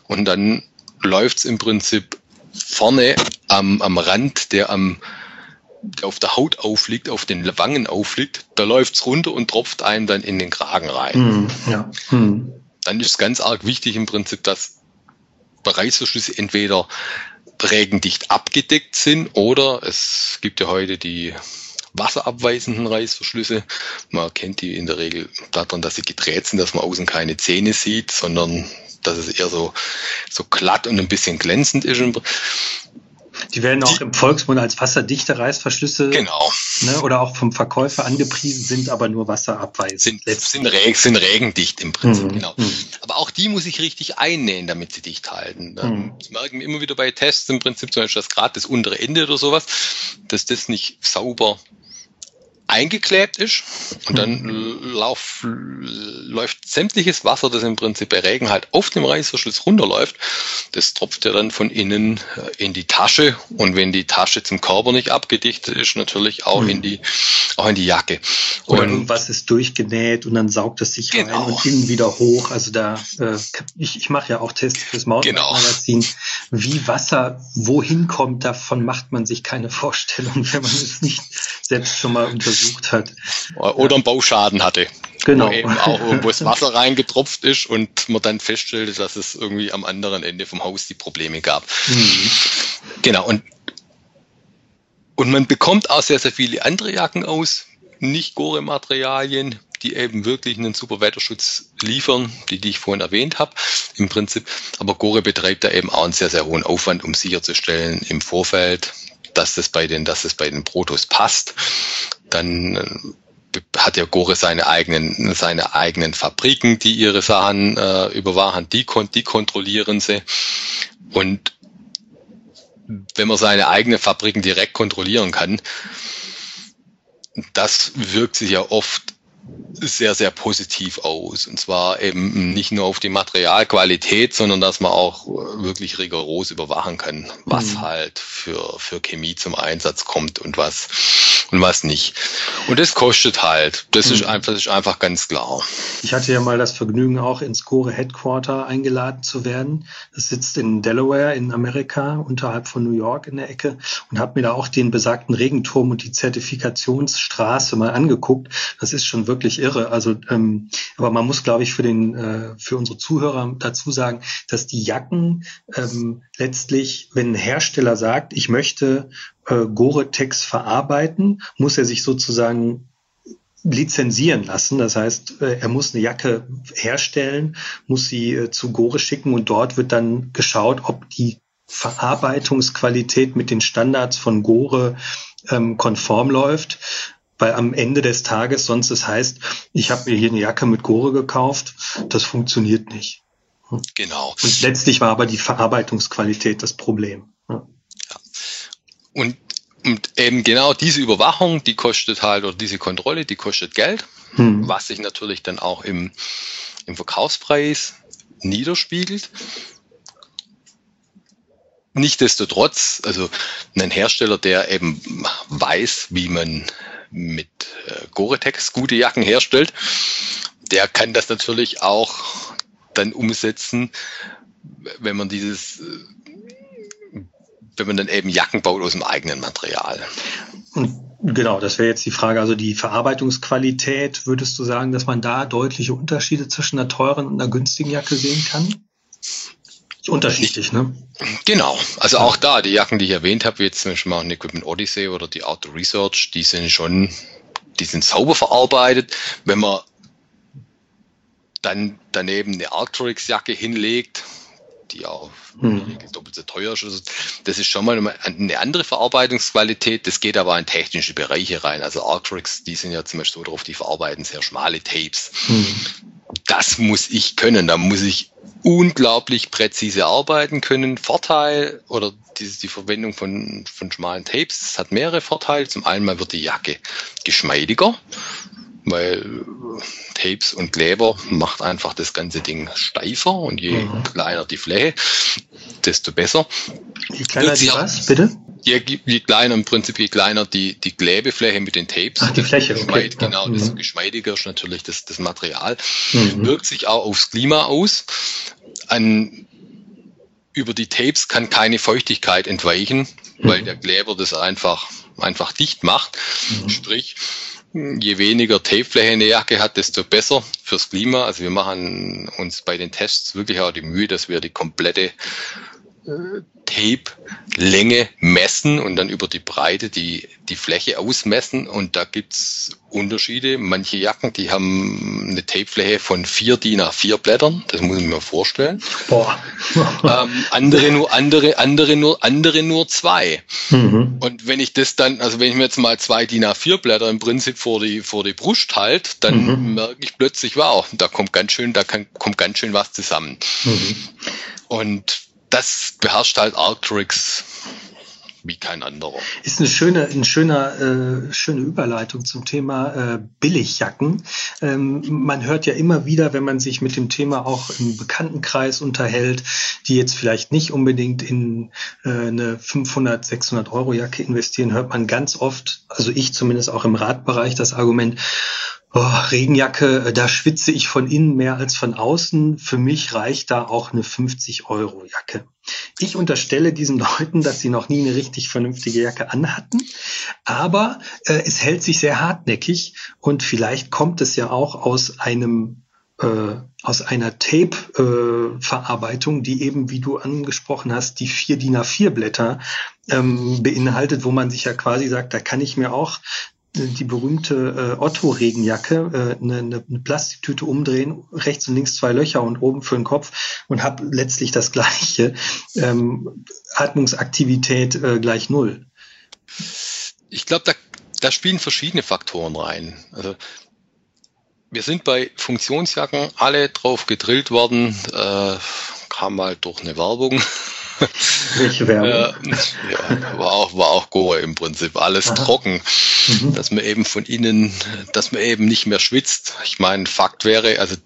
und dann läuft es im Prinzip vorne am, am Rand, der am der auf der Haut aufliegt, auf den Wangen aufliegt, da läuft es runter und tropft einem dann in den Kragen rein. Mm, ja. mm. Dann ist es ganz arg wichtig im Prinzip, dass Reißverschlüsse entweder regendicht abgedeckt sind oder es gibt ja heute die wasserabweisenden Reißverschlüsse. Man kennt die in der Regel daran, dass sie gedreht sind, dass man außen keine Zähne sieht, sondern dass es eher so, so glatt und ein bisschen glänzend ist. Die werden auch im Volksmund als wasserdichte Reißverschlüsse genau. ne, oder auch vom Verkäufer angepriesen, sind aber nur wasserabweisend. Sind, sind, reg, sind regendicht im Prinzip, mhm. genau. Mhm. Aber auch die muss ich richtig einnähen, damit sie dicht halten. Mhm. Das merken wir immer wieder bei Tests im Prinzip, zum Beispiel das gerade das untere Ende oder sowas, dass das nicht sauber eingeklebt ist und dann mhm. lauf, läuft sämtliches Wasser, das im Prinzip bei Regen halt auf dem Reißverschluss runterläuft, das tropft ja dann von innen äh, in die Tasche und wenn die Tasche zum Körper nicht abgedichtet ist, natürlich auch mhm. in die auch in die Jacke. Oder und irgendwas ist durchgenäht und dann saugt es sich genau. rein und innen wieder hoch. Also da äh, ich, ich mache ja auch Tests fürs Mountainbike-Magazin. Genau. Wie Wasser wohin kommt, davon macht man sich keine Vorstellung, (laughs) wenn man es nicht selbst schon mal untersucht versucht hat. Oder einen Bauschaden hatte. Genau. Wo eben auch irgendwo das Wasser reingetropft ist und man dann feststellte, dass es irgendwie am anderen Ende vom Haus die Probleme gab. Mhm. Genau. Und, und man bekommt auch sehr, sehr viele andere Jacken aus, nicht Gore-Materialien, die eben wirklich einen super Wetterschutz liefern, die, die ich vorhin erwähnt habe, im Prinzip. Aber Gore betreibt da eben auch einen sehr, sehr hohen Aufwand, um sicherzustellen im Vorfeld, dass das bei den, dass das bei den Protos passt. Dann äh, hat ja Gore seine eigenen, seine eigenen Fabriken, die ihre Sachen äh, überwachen, die, die kontrollieren sie. Und wenn man seine eigenen Fabriken direkt kontrollieren kann, das wirkt sich ja oft sehr, sehr positiv aus. Und zwar eben nicht nur auf die Materialqualität, sondern dass man auch wirklich rigoros überwachen kann, was mhm. halt für, für Chemie zum Einsatz kommt und was, und was nicht. Und das kostet halt. Das mhm. ist einfach, das ist einfach ganz klar. Ich hatte ja mal das Vergnügen, auch ins Core Headquarter eingeladen zu werden. Das sitzt in Delaware in Amerika, unterhalb von New York in der Ecke und habe mir da auch den besagten Regenturm und die Zertifikationsstraße mal angeguckt. Das ist schon wirklich irre. Also, ähm, aber man muss, glaube ich, für den, äh, für unsere Zuhörer dazu sagen, dass die Jacken ähm, letztlich, wenn ein Hersteller sagt, ich möchte äh, Gore-Tex verarbeiten, muss er sich sozusagen lizenzieren lassen. Das heißt, äh, er muss eine Jacke herstellen, muss sie äh, zu Gore schicken und dort wird dann geschaut, ob die Verarbeitungsqualität mit den Standards von Gore ähm, konform läuft. Weil am Ende des Tages sonst es heißt, ich habe mir hier eine Jacke mit Gore gekauft, das funktioniert nicht. Genau. Und letztlich war aber die Verarbeitungsqualität das Problem. Ja. Und, und eben genau diese Überwachung, die kostet halt, oder diese Kontrolle, die kostet Geld, hm. was sich natürlich dann auch im, im Verkaufspreis niederspiegelt. Nichtsdestotrotz, also ein Hersteller, der eben weiß, wie man mit äh, Gore-Tex gute Jacken herstellt, der kann das natürlich auch dann umsetzen, wenn man dieses äh, wenn man dann eben Jacken baut aus dem eigenen Material. Genau, das wäre jetzt die Frage. Also die Verarbeitungsqualität, würdest du sagen, dass man da deutliche Unterschiede zwischen einer teuren und einer günstigen Jacke sehen kann? Unterschiedlich, ne? Genau. Also auch da, die Jacken, die ich erwähnt habe, wie jetzt zum Beispiel mal ein Equipment Odyssey oder die Auto Research, die sind schon, die sind sauber verarbeitet. Wenn man dann daneben eine Arcturix-Jacke hinlegt, die auch hm. doppelt so teuer ist. Also das ist schon mal eine andere Verarbeitungsqualität. Das geht aber in technische Bereiche rein. Also Arctrix, die sind ja zum Beispiel so drauf, die verarbeiten sehr schmale Tapes. Hm. Das muss ich können. Da muss ich unglaublich präzise arbeiten können. Vorteil oder die, die Verwendung von, von schmalen Tapes, das hat mehrere Vorteile. Zum einen mal wird die Jacke geschmeidiger, weil Tapes und Kleber macht einfach das ganze Ding steifer und je mhm. kleiner die Fläche, desto besser. Je kleiner die was, bitte? Je, je, kleiner im Prinzip, je kleiner die, die Klebefläche mit den Tapes. Ach, die Fläche, okay. Genau, mhm. desto geschmeidiger ist natürlich das, das Material. Mhm. Wirkt sich auch aufs Klima aus. An, über die Tapes kann keine Feuchtigkeit entweichen, mhm. weil der Kleber das einfach, einfach dicht macht. Mhm. Sprich, je weniger Tapefläche eine Jacke hat, desto besser fürs Klima. Also wir machen uns bei den Tests wirklich auch die Mühe, dass wir die komplette Tape-Länge messen und dann über die Breite die, die Fläche ausmessen. Und da gibt's Unterschiede. Manche Jacken, die haben eine Tapefläche von vier DIN A4 Blättern. Das muss ich mir vorstellen. Boah. (laughs) ähm, andere nur, andere, andere nur, andere nur zwei. Mhm. Und wenn ich das dann, also wenn ich mir jetzt mal zwei DIN A4 Blätter im Prinzip vor die, vor die Brust halte, dann mhm. merke ich plötzlich, wow, da kommt ganz schön, da kann, kommt ganz schön was zusammen. Mhm. Und das beherrscht halt Arcturix wie kein anderer. Ist eine schöne, ein schöner, äh, schöne Überleitung zum Thema äh, Billigjacken. Ähm, man hört ja immer wieder, wenn man sich mit dem Thema auch im Bekanntenkreis unterhält, die jetzt vielleicht nicht unbedingt in äh, eine 500, 600 Euro Jacke investieren, hört man ganz oft, also ich zumindest auch im Radbereich, das Argument, Oh, Regenjacke, äh, da schwitze ich von innen mehr als von außen. Für mich reicht da auch eine 50-Euro-Jacke. Ich unterstelle diesen Leuten, dass sie noch nie eine richtig vernünftige Jacke anhatten, aber äh, es hält sich sehr hartnäckig und vielleicht kommt es ja auch aus einem äh, aus einer Tape-Verarbeitung, äh, die eben, wie du angesprochen hast, die vier DIN A4 Blätter ähm, beinhaltet, wo man sich ja quasi sagt, da kann ich mir auch die berühmte äh, Otto-Regenjacke, äh, eine, eine Plastiktüte umdrehen, rechts und links zwei Löcher und oben für den Kopf und habe letztlich das (laughs) gleiche. Ähm, Atmungsaktivität äh, gleich null. Ich glaube, da, da spielen verschiedene Faktoren rein. Also wir sind bei Funktionsjacken alle drauf gedrillt worden, äh, kam mal durch eine Werbung welche Werbung? ja, war auch, war auch Goa im Prinzip. Alles Aha. trocken. Mhm. Dass man eben von innen, dass man eben nicht mehr schwitzt. Ich meine, Fakt wäre, also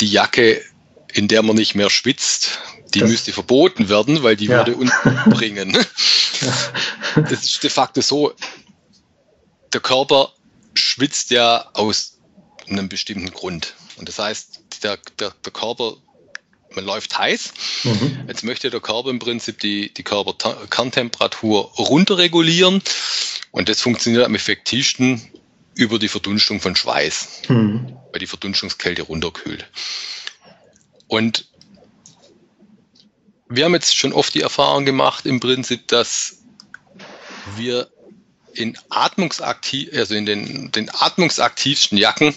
die Jacke, in der man nicht mehr schwitzt, die das müsste verboten werden, weil die ja. würde uns bringen. (laughs) (laughs) Das ist de facto so, der Körper schwitzt ja aus einem bestimmten Grund. Und das heißt, der, der, der Körper man läuft heiß. Mhm. Jetzt möchte der Körper im Prinzip die, die Körperkerntemperatur runterregulieren und das funktioniert am effektivsten über die Verdunstung von Schweiß, mhm. weil die Verdunstungskälte runterkühlt. Und wir haben jetzt schon oft die Erfahrung gemacht, im Prinzip, dass wir in atmungsaktiv, also in den, den atmungsaktivsten Jacken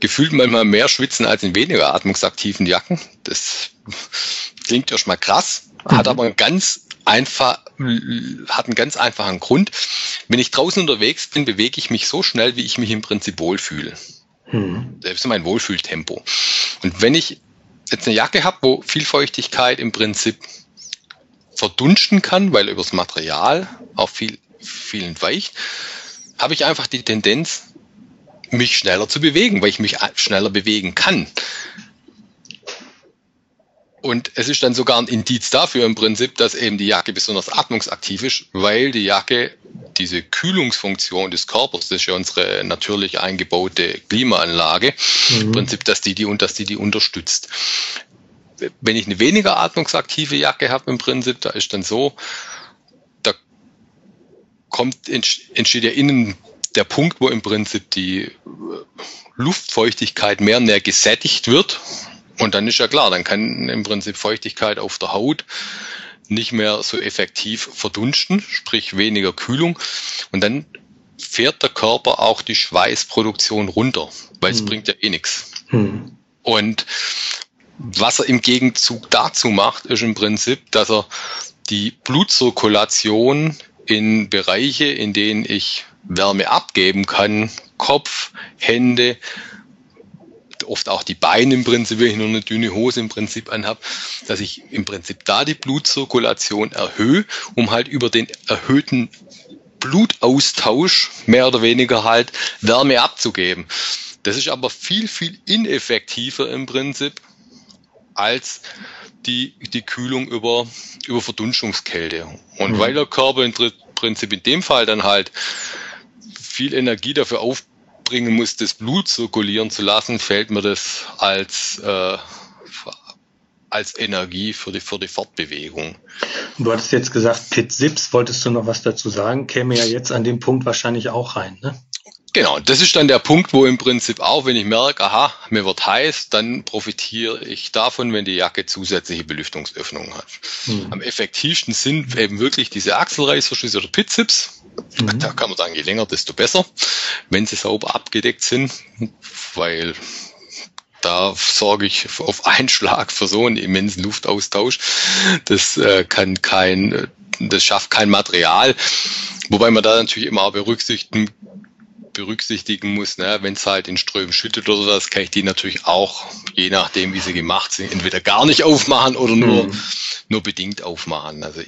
gefühlt manchmal mehr schwitzen als in weniger atmungsaktiven Jacken. Das klingt erstmal krass, hat mhm. aber einen ganz einfach, hat einen ganz einfachen Grund. Wenn ich draußen unterwegs bin, bewege ich mich so schnell, wie ich mich im Prinzip wohlfühle. Mhm. Das ist mein Wohlfühltempo. Und wenn ich jetzt eine Jacke habe, wo viel Feuchtigkeit im Prinzip verdunsten kann, weil übers Material auch viel viel entweicht, habe ich einfach die Tendenz, mich schneller zu bewegen, weil ich mich schneller bewegen kann. Und es ist dann sogar ein Indiz dafür im Prinzip, dass eben die Jacke besonders atmungsaktiv ist, weil die Jacke diese Kühlungsfunktion des Körpers, das ist ja unsere natürlich eingebaute Klimaanlage, mhm. im Prinzip, dass die die und dass die die unterstützt. Wenn ich eine weniger atmungsaktive Jacke habe im Prinzip, da ist dann so, kommt, entsteht ja innen der Punkt, wo im Prinzip die Luftfeuchtigkeit mehr und mehr gesättigt wird. Und dann ist ja klar, dann kann im Prinzip Feuchtigkeit auf der Haut nicht mehr so effektiv verdunsten, sprich weniger Kühlung. Und dann fährt der Körper auch die Schweißproduktion runter, weil es hm. bringt ja eh nichts. Hm. Und was er im Gegenzug dazu macht, ist im Prinzip, dass er die Blutzirkulation in Bereiche, in denen ich Wärme abgeben kann, Kopf, Hände oft auch die Beine im Prinzip, wenn ich nur eine dünne Hose im Prinzip anhab, dass ich im Prinzip da die Blutzirkulation erhöhe, um halt über den erhöhten Blutaustausch mehr oder weniger halt Wärme abzugeben. Das ist aber viel, viel ineffektiver im Prinzip als die, die Kühlung über, über Verdunstungskälte. Und mhm. weil der Körper im Prinzip in dem Fall dann halt viel Energie dafür aufbringen muss, das Blut zirkulieren zu lassen, fällt mir das als, äh, als Energie für die, für die Fortbewegung. Du hattest jetzt gesagt, Pit Sips, wolltest du noch was dazu sagen? Käme ja jetzt an dem Punkt wahrscheinlich auch rein, ne? Genau, das ist dann der Punkt, wo im Prinzip auch, wenn ich merke, aha, mir wird heiß, dann profitiere ich davon, wenn die Jacke zusätzliche Belüftungsöffnungen hat. Mhm. Am effektivsten sind eben wirklich diese Achselreißverschlüsse oder Pitzips. Mhm. Da kann man sagen, je länger, desto besser, wenn sie sauber abgedeckt sind, weil da sorge ich auf einen Schlag für so einen immensen Luftaustausch. Das äh, kann kein, das schafft kein Material. Wobei man da natürlich immer auch berücksichtigen berücksichtigen muss, ne, wenn es halt in Strömen schüttet oder sowas, kann ich die natürlich auch, je nachdem wie sie gemacht sind, entweder gar nicht aufmachen oder nur, hm. nur bedingt aufmachen. Also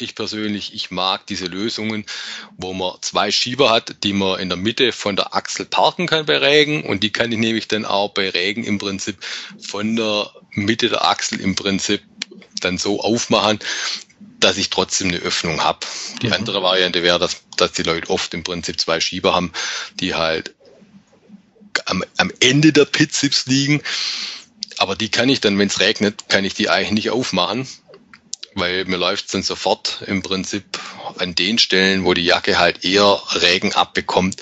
ich persönlich, ich mag diese Lösungen, wo man zwei Schieber hat, die man in der Mitte von der Achsel parken kann bei Regen und die kann ich nämlich dann auch bei Regen im Prinzip von der Mitte der Achsel im Prinzip dann so aufmachen, dass ich trotzdem eine Öffnung habe. Die mhm. andere Variante wäre, dass, dass die Leute oft im Prinzip zwei Schieber haben, die halt am, am Ende der Pitsips liegen. Aber die kann ich dann, wenn es regnet, kann ich die eigentlich nicht aufmachen, weil mir läuft es dann sofort im Prinzip an den Stellen, wo die Jacke halt eher Regen abbekommt,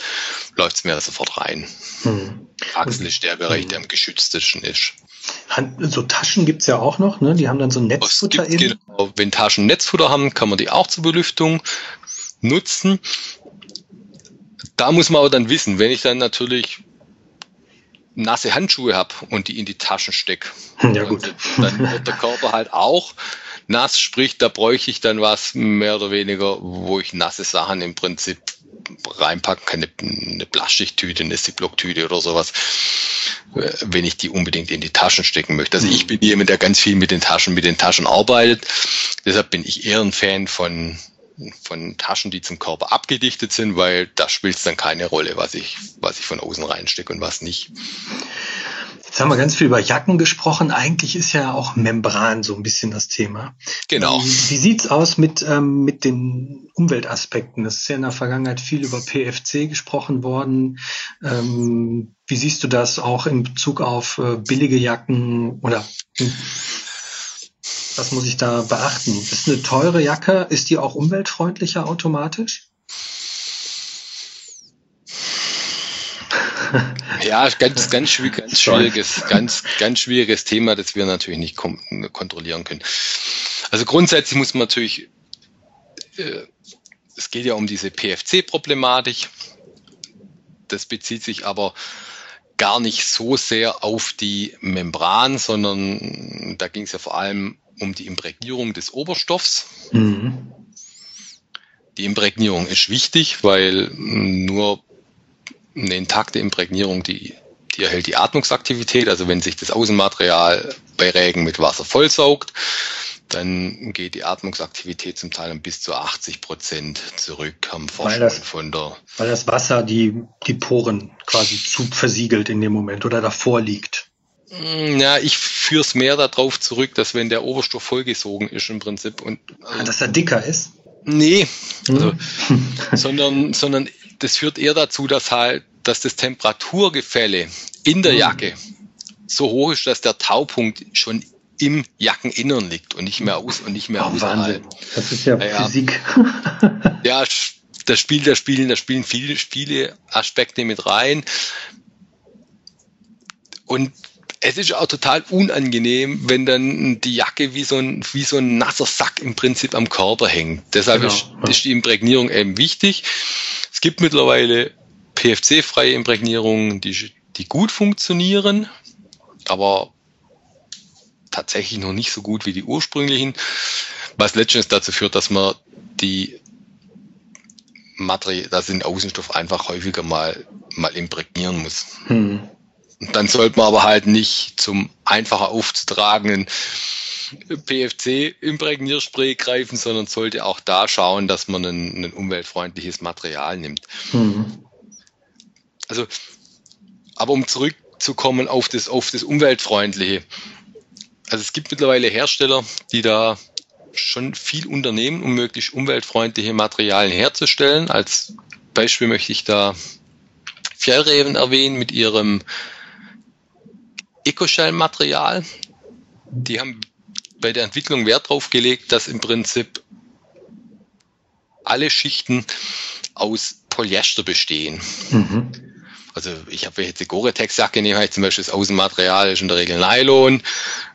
läuft es mir sofort rein. Hm. Achsel ist der Bereich, der am geschütztesten ist. So Taschen gibt es ja auch noch, ne? Die haben dann so ein Netzfutter in. Genau. Wenn Taschen Netzfutter haben, kann man die auch zur Belüftung nutzen. Da muss man aber dann wissen, wenn ich dann natürlich nasse Handschuhe habe und die in die Taschen stecke, ja, gut. dann wird der Körper halt auch nass, sprich, da bräuchte ich dann was mehr oder weniger, wo ich nasse Sachen im Prinzip reinpacken kann, eine, eine Plastiktüte, eine Ziploc-Tüte oder sowas, äh, wenn ich die unbedingt in die Taschen stecken möchte. Also ich bin jemand, der ganz viel mit den Taschen, mit den Taschen arbeitet. Deshalb bin ich eher ein Fan von von Taschen, die zum Körper abgedichtet sind, weil da spielt es dann keine Rolle, was ich, was ich von außen reinstecke und was nicht. Jetzt haben wir ganz viel über Jacken gesprochen. Eigentlich ist ja auch Membran so ein bisschen das Thema. Genau. Wie, wie sieht's aus mit, ähm, mit den Umweltaspekten? Es ist ja in der Vergangenheit viel über PFC gesprochen worden. Ähm, wie siehst du das auch in Bezug auf äh, billige Jacken oder was muss ich da beachten? Ist eine teure Jacke, ist die auch umweltfreundlicher automatisch? (laughs) Ja, ganz, ganz, schwierig, ganz schwieriges, ganz, ganz schwieriges Thema, das wir natürlich nicht kontrollieren können. Also grundsätzlich muss man natürlich, äh, es geht ja um diese PFC-Problematik. Das bezieht sich aber gar nicht so sehr auf die Membran, sondern da ging es ja vor allem um die Imprägnierung des Oberstoffs. Mhm. Die Imprägnierung ist wichtig, weil nur eine intakte Imprägnierung, die, die erhält die Atmungsaktivität. Also wenn sich das Außenmaterial bei Regen mit Wasser vollsaugt, dann geht die Atmungsaktivität zum Teil um bis zu 80 Prozent zurück, haben Forschungen von der. Weil das Wasser die, die Poren quasi zu versiegelt in dem Moment oder davor liegt. Hm, ja, ich führe es mehr darauf zurück, dass wenn der Oberstoff vollgesogen ist im Prinzip und. Ah, dass er dicker ist? Nee, also, hm. sondern, sondern das führt eher dazu, dass halt, dass das Temperaturgefälle in der hm. Jacke so hoch ist, dass der Taupunkt schon im Jackeninnern liegt und nicht mehr aus und nicht mehr oh, Wahnsinn. Das ist ja, ja Physik. (laughs) (laughs) ja, da spielt, da spielen, da spielen viele, viele Aspekte mit rein. Und es ist auch total unangenehm, wenn dann die Jacke wie so ein, wie so ein nasser Sack im Prinzip am Körper hängt. Deshalb genau, ist, ist die Imprägnierung eben wichtig. Es gibt mittlerweile PFC-freie Imprägnierungen, die, die gut funktionieren, aber tatsächlich noch nicht so gut wie die ursprünglichen, was letztendlich dazu führt, dass man die Material, das sind Außenstoff einfach häufiger mal, mal imprägnieren muss. Hm. Dann sollte man aber halt nicht zum einfacher aufzutragenden PFC-Imprägnierspray greifen, sondern sollte auch da schauen, dass man ein, ein umweltfreundliches Material nimmt. Mhm. Also, aber um zurückzukommen auf das, auf das Umweltfreundliche. Also es gibt mittlerweile Hersteller, die da schon viel unternehmen, um möglichst umweltfreundliche Materialien herzustellen. Als Beispiel möchte ich da Fjellreven erwähnen mit ihrem Ecoshell-Material. Die haben bei der Entwicklung Wert darauf gelegt, dass im Prinzip alle Schichten aus Polyester bestehen. Mhm. Also ich habe jetzt die Gore-Tex-Jacke nehme ich zum Beispiel das Außenmaterial ist in der Regel Nylon.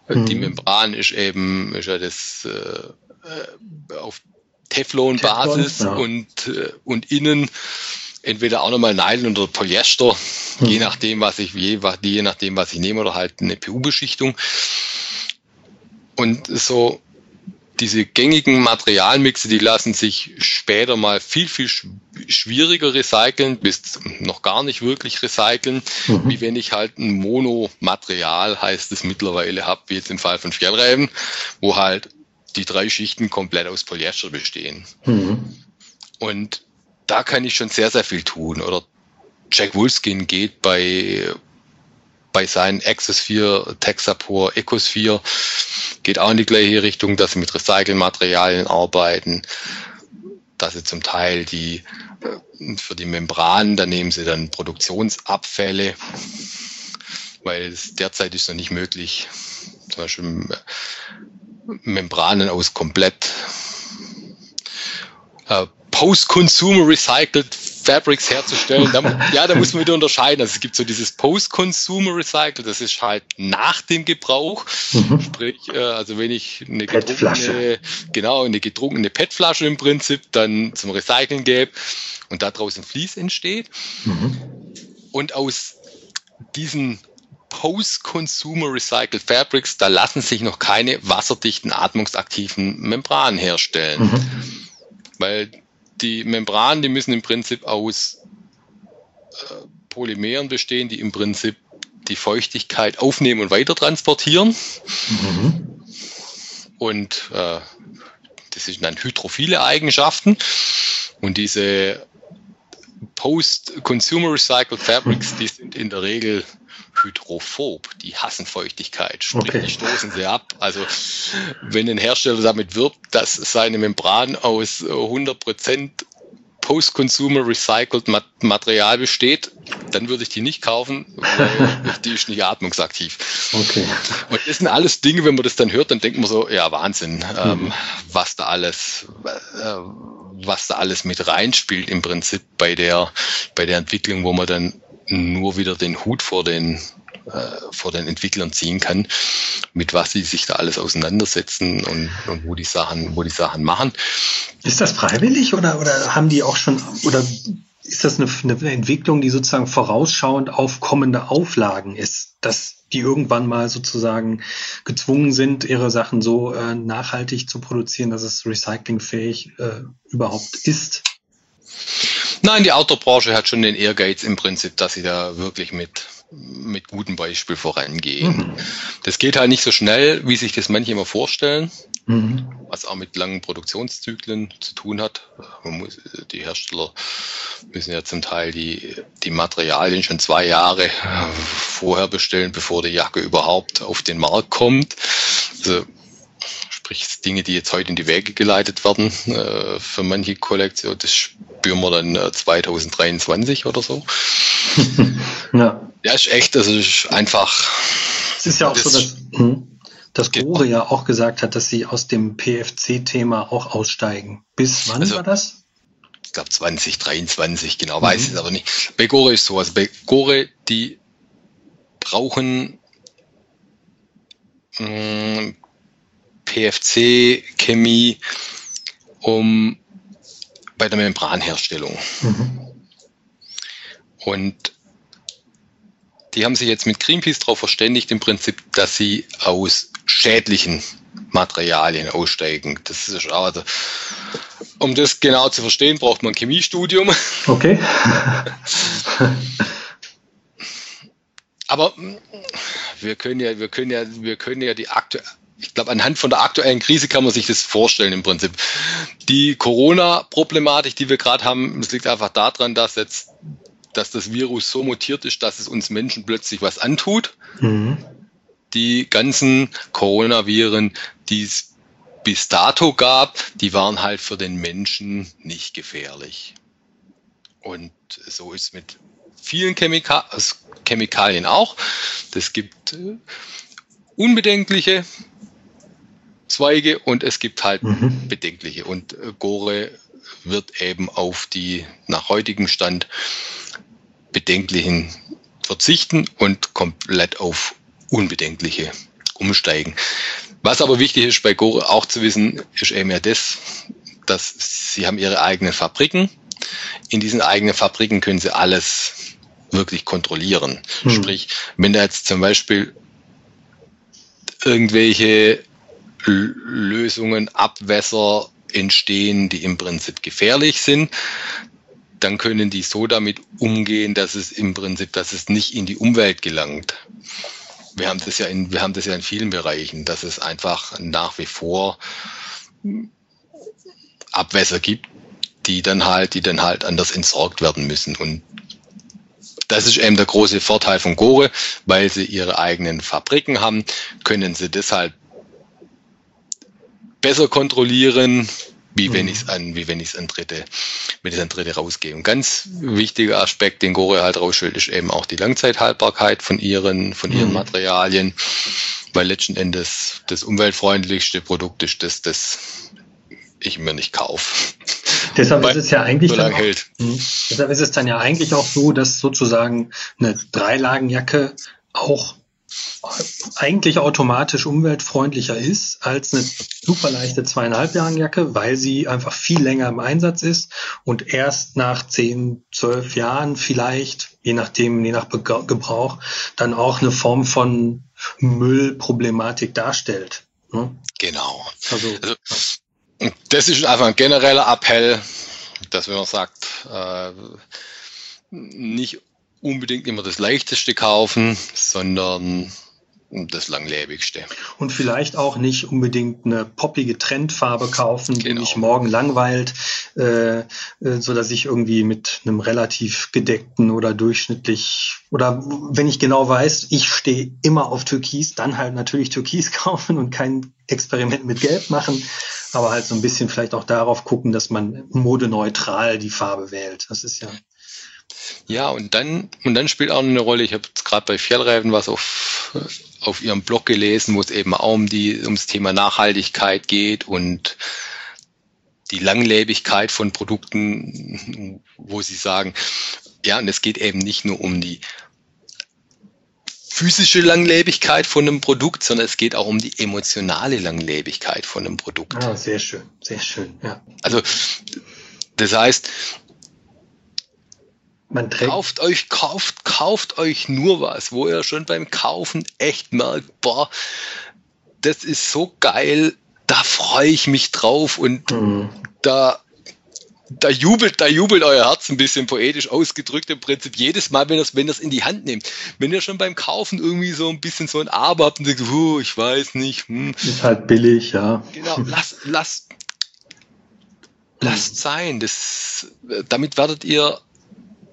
Mhm. Die Membran ist eben ist ja das äh, auf Teflon-Basis Teflon, ja. und, äh, und innen entweder auch nochmal Nylon oder Polyester, mhm. je nachdem, was ich, je, je nachdem, was ich nehme, oder halt eine PU-Beschichtung. Und so diese gängigen Materialmixe, die lassen sich später mal viel, viel schwieriger recyceln, bis noch gar nicht wirklich recyceln, mhm. wie wenn ich halt ein Monomaterial, heißt es mittlerweile, habe, wie jetzt im Fall von Fjellreifen, wo halt die drei Schichten komplett aus Polyester bestehen. Mhm. Und da kann ich schon sehr, sehr viel tun. Oder Jack Wolfskin geht bei bei seinen Exosphere, Texapur, Ecosphere geht auch in die gleiche Richtung, dass sie mit Recycelmaterialien arbeiten, dass sie zum Teil die äh, für die Membranen, da nehmen sie dann Produktionsabfälle, weil es derzeit ist noch nicht möglich, zum Beispiel äh, Membranen aus komplett äh, Post-Consumer Recycled Fabrics herzustellen, da, (laughs) ja, da muss man wieder unterscheiden. Also es gibt so dieses Post-Consumer Recycle, das ist halt nach dem Gebrauch. Mhm. Sprich, äh, also wenn ich eine gedruckte, genau, eine gedruckene PET-Flasche im Prinzip dann zum Recyceln gebe und da draußen Fließ entsteht. Mhm. Und aus diesen Post-Consumer Recycled Fabrics, da lassen sich noch keine wasserdichten, atmungsaktiven Membranen herstellen. Mhm. Weil die Membranen, die müssen im Prinzip aus äh, Polymeren bestehen, die im Prinzip die Feuchtigkeit aufnehmen und weiter transportieren. Mhm. Und äh, das sind dann hydrophile Eigenschaften. Und diese Post-Consumer Recycled Fabrics, die sind in der Regel hydrophob, die hassen Feuchtigkeit, sprich, okay. die stoßen sie ab. Also wenn ein Hersteller damit wirbt, dass seine Membran aus 100% Post-Consumer Recycled Material besteht, dann würde ich die nicht kaufen, weil die ist nicht atmungsaktiv. Okay. Und das sind alles Dinge, wenn man das dann hört, dann denkt man so, ja Wahnsinn, ähm, mhm. was da alles, äh, was da alles mit reinspielt im Prinzip bei der, bei der Entwicklung, wo man dann nur wieder den Hut vor den äh, vor den Entwicklern ziehen kann, mit was sie sich da alles auseinandersetzen und, und wo die Sachen, wo die Sachen machen. Ist das freiwillig oder, oder haben die auch schon oder ist das eine, eine Entwicklung, die sozusagen vorausschauend auf kommende Auflagen ist, dass die irgendwann mal sozusagen gezwungen sind, ihre Sachen so äh, nachhaltig zu produzieren, dass es recyclingfähig äh, überhaupt ist? Nein, die Autobranche hat schon den Ehrgeiz im Prinzip, dass sie da wirklich mit, mit gutem Beispiel vorangehen. Mhm. Das geht halt nicht so schnell, wie sich das manche immer vorstellen, mhm. was auch mit langen Produktionszyklen zu tun hat. Muss, die Hersteller müssen ja zum Teil die, die Materialien schon zwei Jahre vorher bestellen, bevor die Jacke überhaupt auf den Markt kommt. Also sprich Dinge, die jetzt heute in die Wege geleitet werden äh, für manche Kollektion, das spüren wir dann äh, 2023 oder so. (laughs) ja. Ja, ist echt, das ist einfach. Es ist ja auch das, so, dass, hm, dass Gore ja auch gesagt hat, dass sie aus dem PFC-Thema auch aussteigen. Bis wann also, war das? Ich glaube 2023, genau, mhm. weiß ich es aber nicht. Bei Gore ist so, also bei Gore, die brauchen mh, hm, PFC-Chemie, um bei der Membranherstellung. Mhm. Und die haben sich jetzt mit Greenpeace darauf verständigt, im Prinzip, dass sie aus schädlichen Materialien aussteigen. Das ist also, um das genau zu verstehen, braucht man ein Chemiestudium. Okay. aber wir können ja, wir können ja, wir können ja die aktuelle ich glaube, anhand von der aktuellen Krise kann man sich das vorstellen im Prinzip. Die Corona-Problematik, die wir gerade haben, es liegt einfach daran, dass jetzt, dass das Virus so mutiert ist, dass es uns Menschen plötzlich was antut. Mhm. Die ganzen Coronaviren, die es bis dato gab, die waren halt für den Menschen nicht gefährlich. Und so ist mit vielen Chemika Chemikalien auch. Es gibt äh, unbedenkliche Zweige und es gibt halt mhm. bedenkliche. Und äh, Gore wird eben auf die nach heutigem Stand bedenklichen verzichten und komplett auf unbedenkliche umsteigen. Was aber wichtig ist bei Gore auch zu wissen, ist eben ja das, dass sie haben ihre eigenen Fabriken. In diesen eigenen Fabriken können sie alles wirklich kontrollieren. Hm. Sprich, wenn da jetzt zum Beispiel irgendwelche Lösungen, Abwässer entstehen, die im Prinzip gefährlich sind, dann können die so damit umgehen, dass es im Prinzip, dass es nicht in die Umwelt gelangt. Wir haben das ja in, wir haben das ja in vielen Bereichen, dass es einfach nach wie vor Abwässer gibt, die dann halt, die dann halt anders entsorgt werden müssen. Und das ist eben der große Vorteil von Gore, weil sie ihre eigenen Fabriken haben, können sie deshalb besser kontrollieren, wie wenn mhm. ich es an, wie wenn ich es an Dritte, wenn ich es an Dritte rausgehe. Und ganz wichtiger Aspekt, den Gore halt rausstellt, ist eben auch die Langzeithaltbarkeit von ihren, von ihren mhm. Materialien, weil letzten Endes das umweltfreundlichste Produkt ist das, das ich mir nicht kaufe. Deshalb ist es ja eigentlich so dann auch, mh, deshalb ist es dann ja eigentlich auch so, dass sozusagen eine Dreilagenjacke auch eigentlich automatisch umweltfreundlicher ist als eine super leichte zweieinhalb Jahren Jacke, weil sie einfach viel länger im Einsatz ist und erst nach zehn, zwölf Jahren vielleicht, je nachdem, je nach Gebrauch, dann auch eine Form von Müllproblematik darstellt. Ne? Genau. Also, also, das ist einfach ein genereller Appell, dass wenn man sagt, äh, nicht unbedingt immer das leichteste kaufen, sondern das langlebigste. Und vielleicht auch nicht unbedingt eine poppige Trendfarbe kaufen, genau. die mich morgen langweilt, äh, äh, so dass ich irgendwie mit einem relativ gedeckten oder durchschnittlich oder wenn ich genau weiß, ich stehe immer auf Türkis, dann halt natürlich Türkis (laughs) kaufen und kein Experiment mit Gelb machen, aber halt so ein bisschen vielleicht auch darauf gucken, dass man modeneutral die Farbe wählt. Das ist ja ja, und dann, und dann spielt auch eine Rolle, ich habe jetzt gerade bei Fjellreifen was auf, auf ihrem Blog gelesen, wo es eben auch um die, ums Thema Nachhaltigkeit geht und die Langlebigkeit von Produkten, wo sie sagen, ja, und es geht eben nicht nur um die physische Langlebigkeit von einem Produkt, sondern es geht auch um die emotionale Langlebigkeit von einem Produkt. Ah, sehr schön, sehr schön, ja. Also, das heißt, man trägt. Kauft euch, kauft, kauft euch nur was, wo ihr schon beim Kaufen echt merkt, boah, das ist so geil, da freue ich mich drauf und mhm. da, da jubelt, da jubelt euer Herz ein bisschen poetisch ausgedrückt im Prinzip jedes Mal, wenn ihr es wenn in die Hand nehmt. Wenn ihr schon beim Kaufen irgendwie so ein bisschen so ein Aber habt und sagt, oh, ich weiß nicht. Hm. Ist halt billig, ja. Genau, lasst, lasst, lasst sein. Das, damit werdet ihr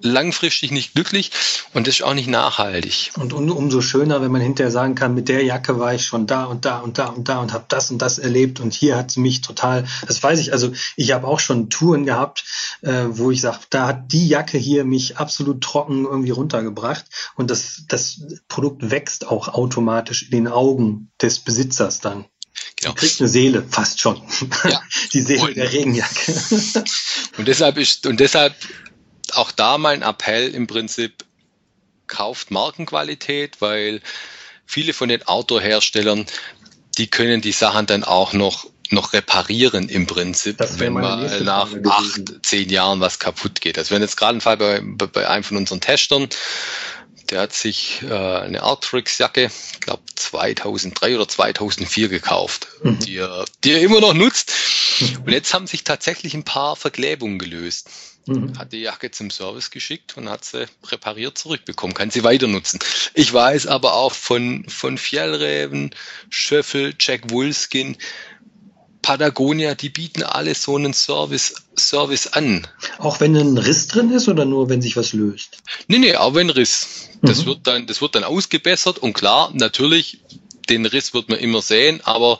langfristig nicht glücklich und das ist auch nicht nachhaltig. Und um, umso schöner, wenn man hinterher sagen kann, mit der Jacke war ich schon da und da und da und da und habe das und das erlebt und hier hat sie mich total, das weiß ich, also ich habe auch schon Touren gehabt, äh, wo ich sage, da hat die Jacke hier mich absolut trocken irgendwie runtergebracht und das, das Produkt wächst auch automatisch in den Augen des Besitzers dann. Genau. kriegt eine Seele, fast schon. Ja. (laughs) Die Seele und, der Regenjacke. und deshalb ist, und deshalb auch da mein Appell im Prinzip, kauft Markenqualität, weil viele von den Outdoor-Herstellern, die können die Sachen dann auch noch noch reparieren im Prinzip, wenn mal nach acht, zehn Jahren was kaputt geht. Also wenn jetzt gerade ein Fall bei, bei einem von unseren Testern, der hat sich äh, eine Arctrix-Jacke, ich glaube 2003 oder 2004 gekauft, mhm. die, er, die er immer noch nutzt. Mhm. Und jetzt haben sich tatsächlich ein paar Verklebungen gelöst. Mhm. hat die Jacke zum Service geschickt und hat sie präpariert zurückbekommen, kann sie weiter nutzen. Ich weiß aber auch von, von Fjellräven, Schöffel, Jack Wolfskin, Patagonia, die bieten alle so einen Service, Service an. Auch wenn ein Riss drin ist oder nur wenn sich was löst? Nee, nee, auch wenn Riss. Das mhm. wird dann, das wird dann ausgebessert und klar, natürlich, den Riss wird man immer sehen, aber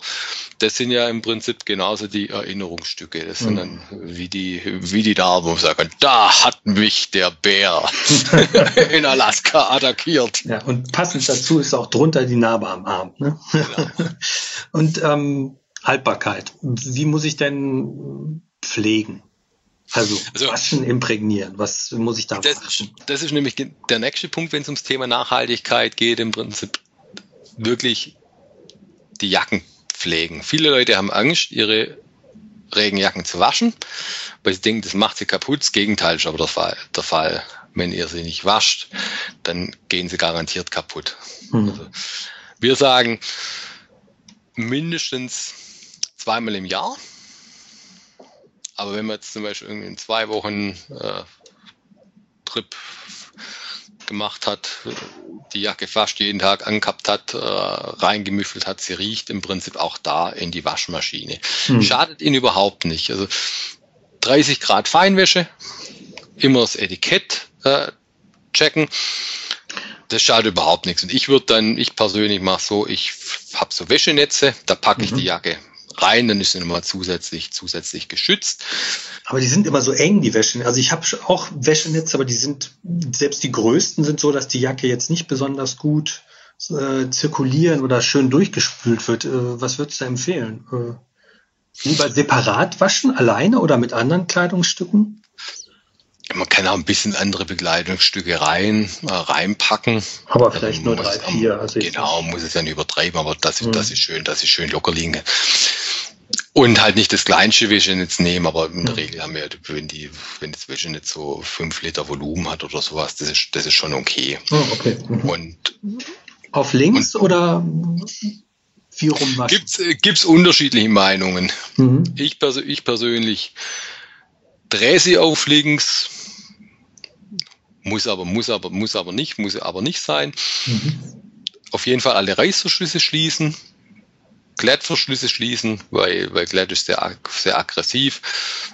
das sind ja im Prinzip genauso die Erinnerungsstücke. Das sind mhm. dann wie die, wie die da, wo man sagen, da hat mich der Bär (laughs) in Alaska attackiert. Ja, und passend dazu ist auch drunter die Narbe am Arm. Ne? Genau. (laughs) und ähm, Haltbarkeit. Wie muss ich denn pflegen? Also, also waschen, imprägnieren. Was muss ich da das, machen? Das ist nämlich der nächste Punkt, wenn es ums Thema Nachhaltigkeit geht, im Prinzip wirklich die Jacken pflegen. Viele Leute haben Angst, ihre Regenjacken zu waschen, weil sie denken, das macht sie kaputt. Das Gegenteil ist aber der Fall. Der Fall. Wenn ihr sie nicht wascht, dann gehen sie garantiert kaputt. Mhm. Also, wir sagen mindestens zweimal im Jahr. Aber wenn man jetzt zum Beispiel irgendwie in zwei Wochen äh, Trip gemacht hat, die Jacke fast jeden Tag angehabt hat, äh, reingemüffelt hat, sie riecht im Prinzip auch da in die Waschmaschine. Hm. Schadet ihn überhaupt nicht. Also 30 Grad Feinwäsche, immer das Etikett äh, checken. Das schadet überhaupt nichts. Und ich würde dann, ich persönlich mache so, ich habe so Wäschenetze, da packe ich mhm. die Jacke rein, dann ist sie nochmal zusätzlich, zusätzlich geschützt. Aber die sind immer so eng, die Wäsche. Also ich habe auch Wäschenetze, aber die sind, selbst die größten sind so, dass die Jacke jetzt nicht besonders gut äh, zirkulieren oder schön durchgespült wird. Äh, was würdest du empfehlen? Äh, lieber separat waschen, alleine oder mit anderen Kleidungsstücken? Man kann auch ein bisschen andere Bekleidungsstücke rein, äh, reinpacken. Aber vielleicht nur drei, vier. Also genau, muss es ja nicht übertreiben, aber das, mhm. das ist schön, das ist schön locker liegen. Und halt nicht das kleinste Wäschenetz nehmen, aber in der mhm. Regel haben wir, wenn die, wenn das Wäschenetz so fünf Liter Volumen hat oder sowas, das ist, das ist schon okay. Oh, okay. Mhm. Und auf links und, oder wie rum Gibt's, gibt's unterschiedliche Meinungen. Mhm. Ich, pers ich persönlich drehe sie auf links, muss aber, muss aber, muss aber nicht, muss aber nicht sein. Mhm. Auf jeden Fall alle Reißverschlüsse schließen. Klettverschlüsse schließen, weil, weil Klett ist sehr, sehr aggressiv.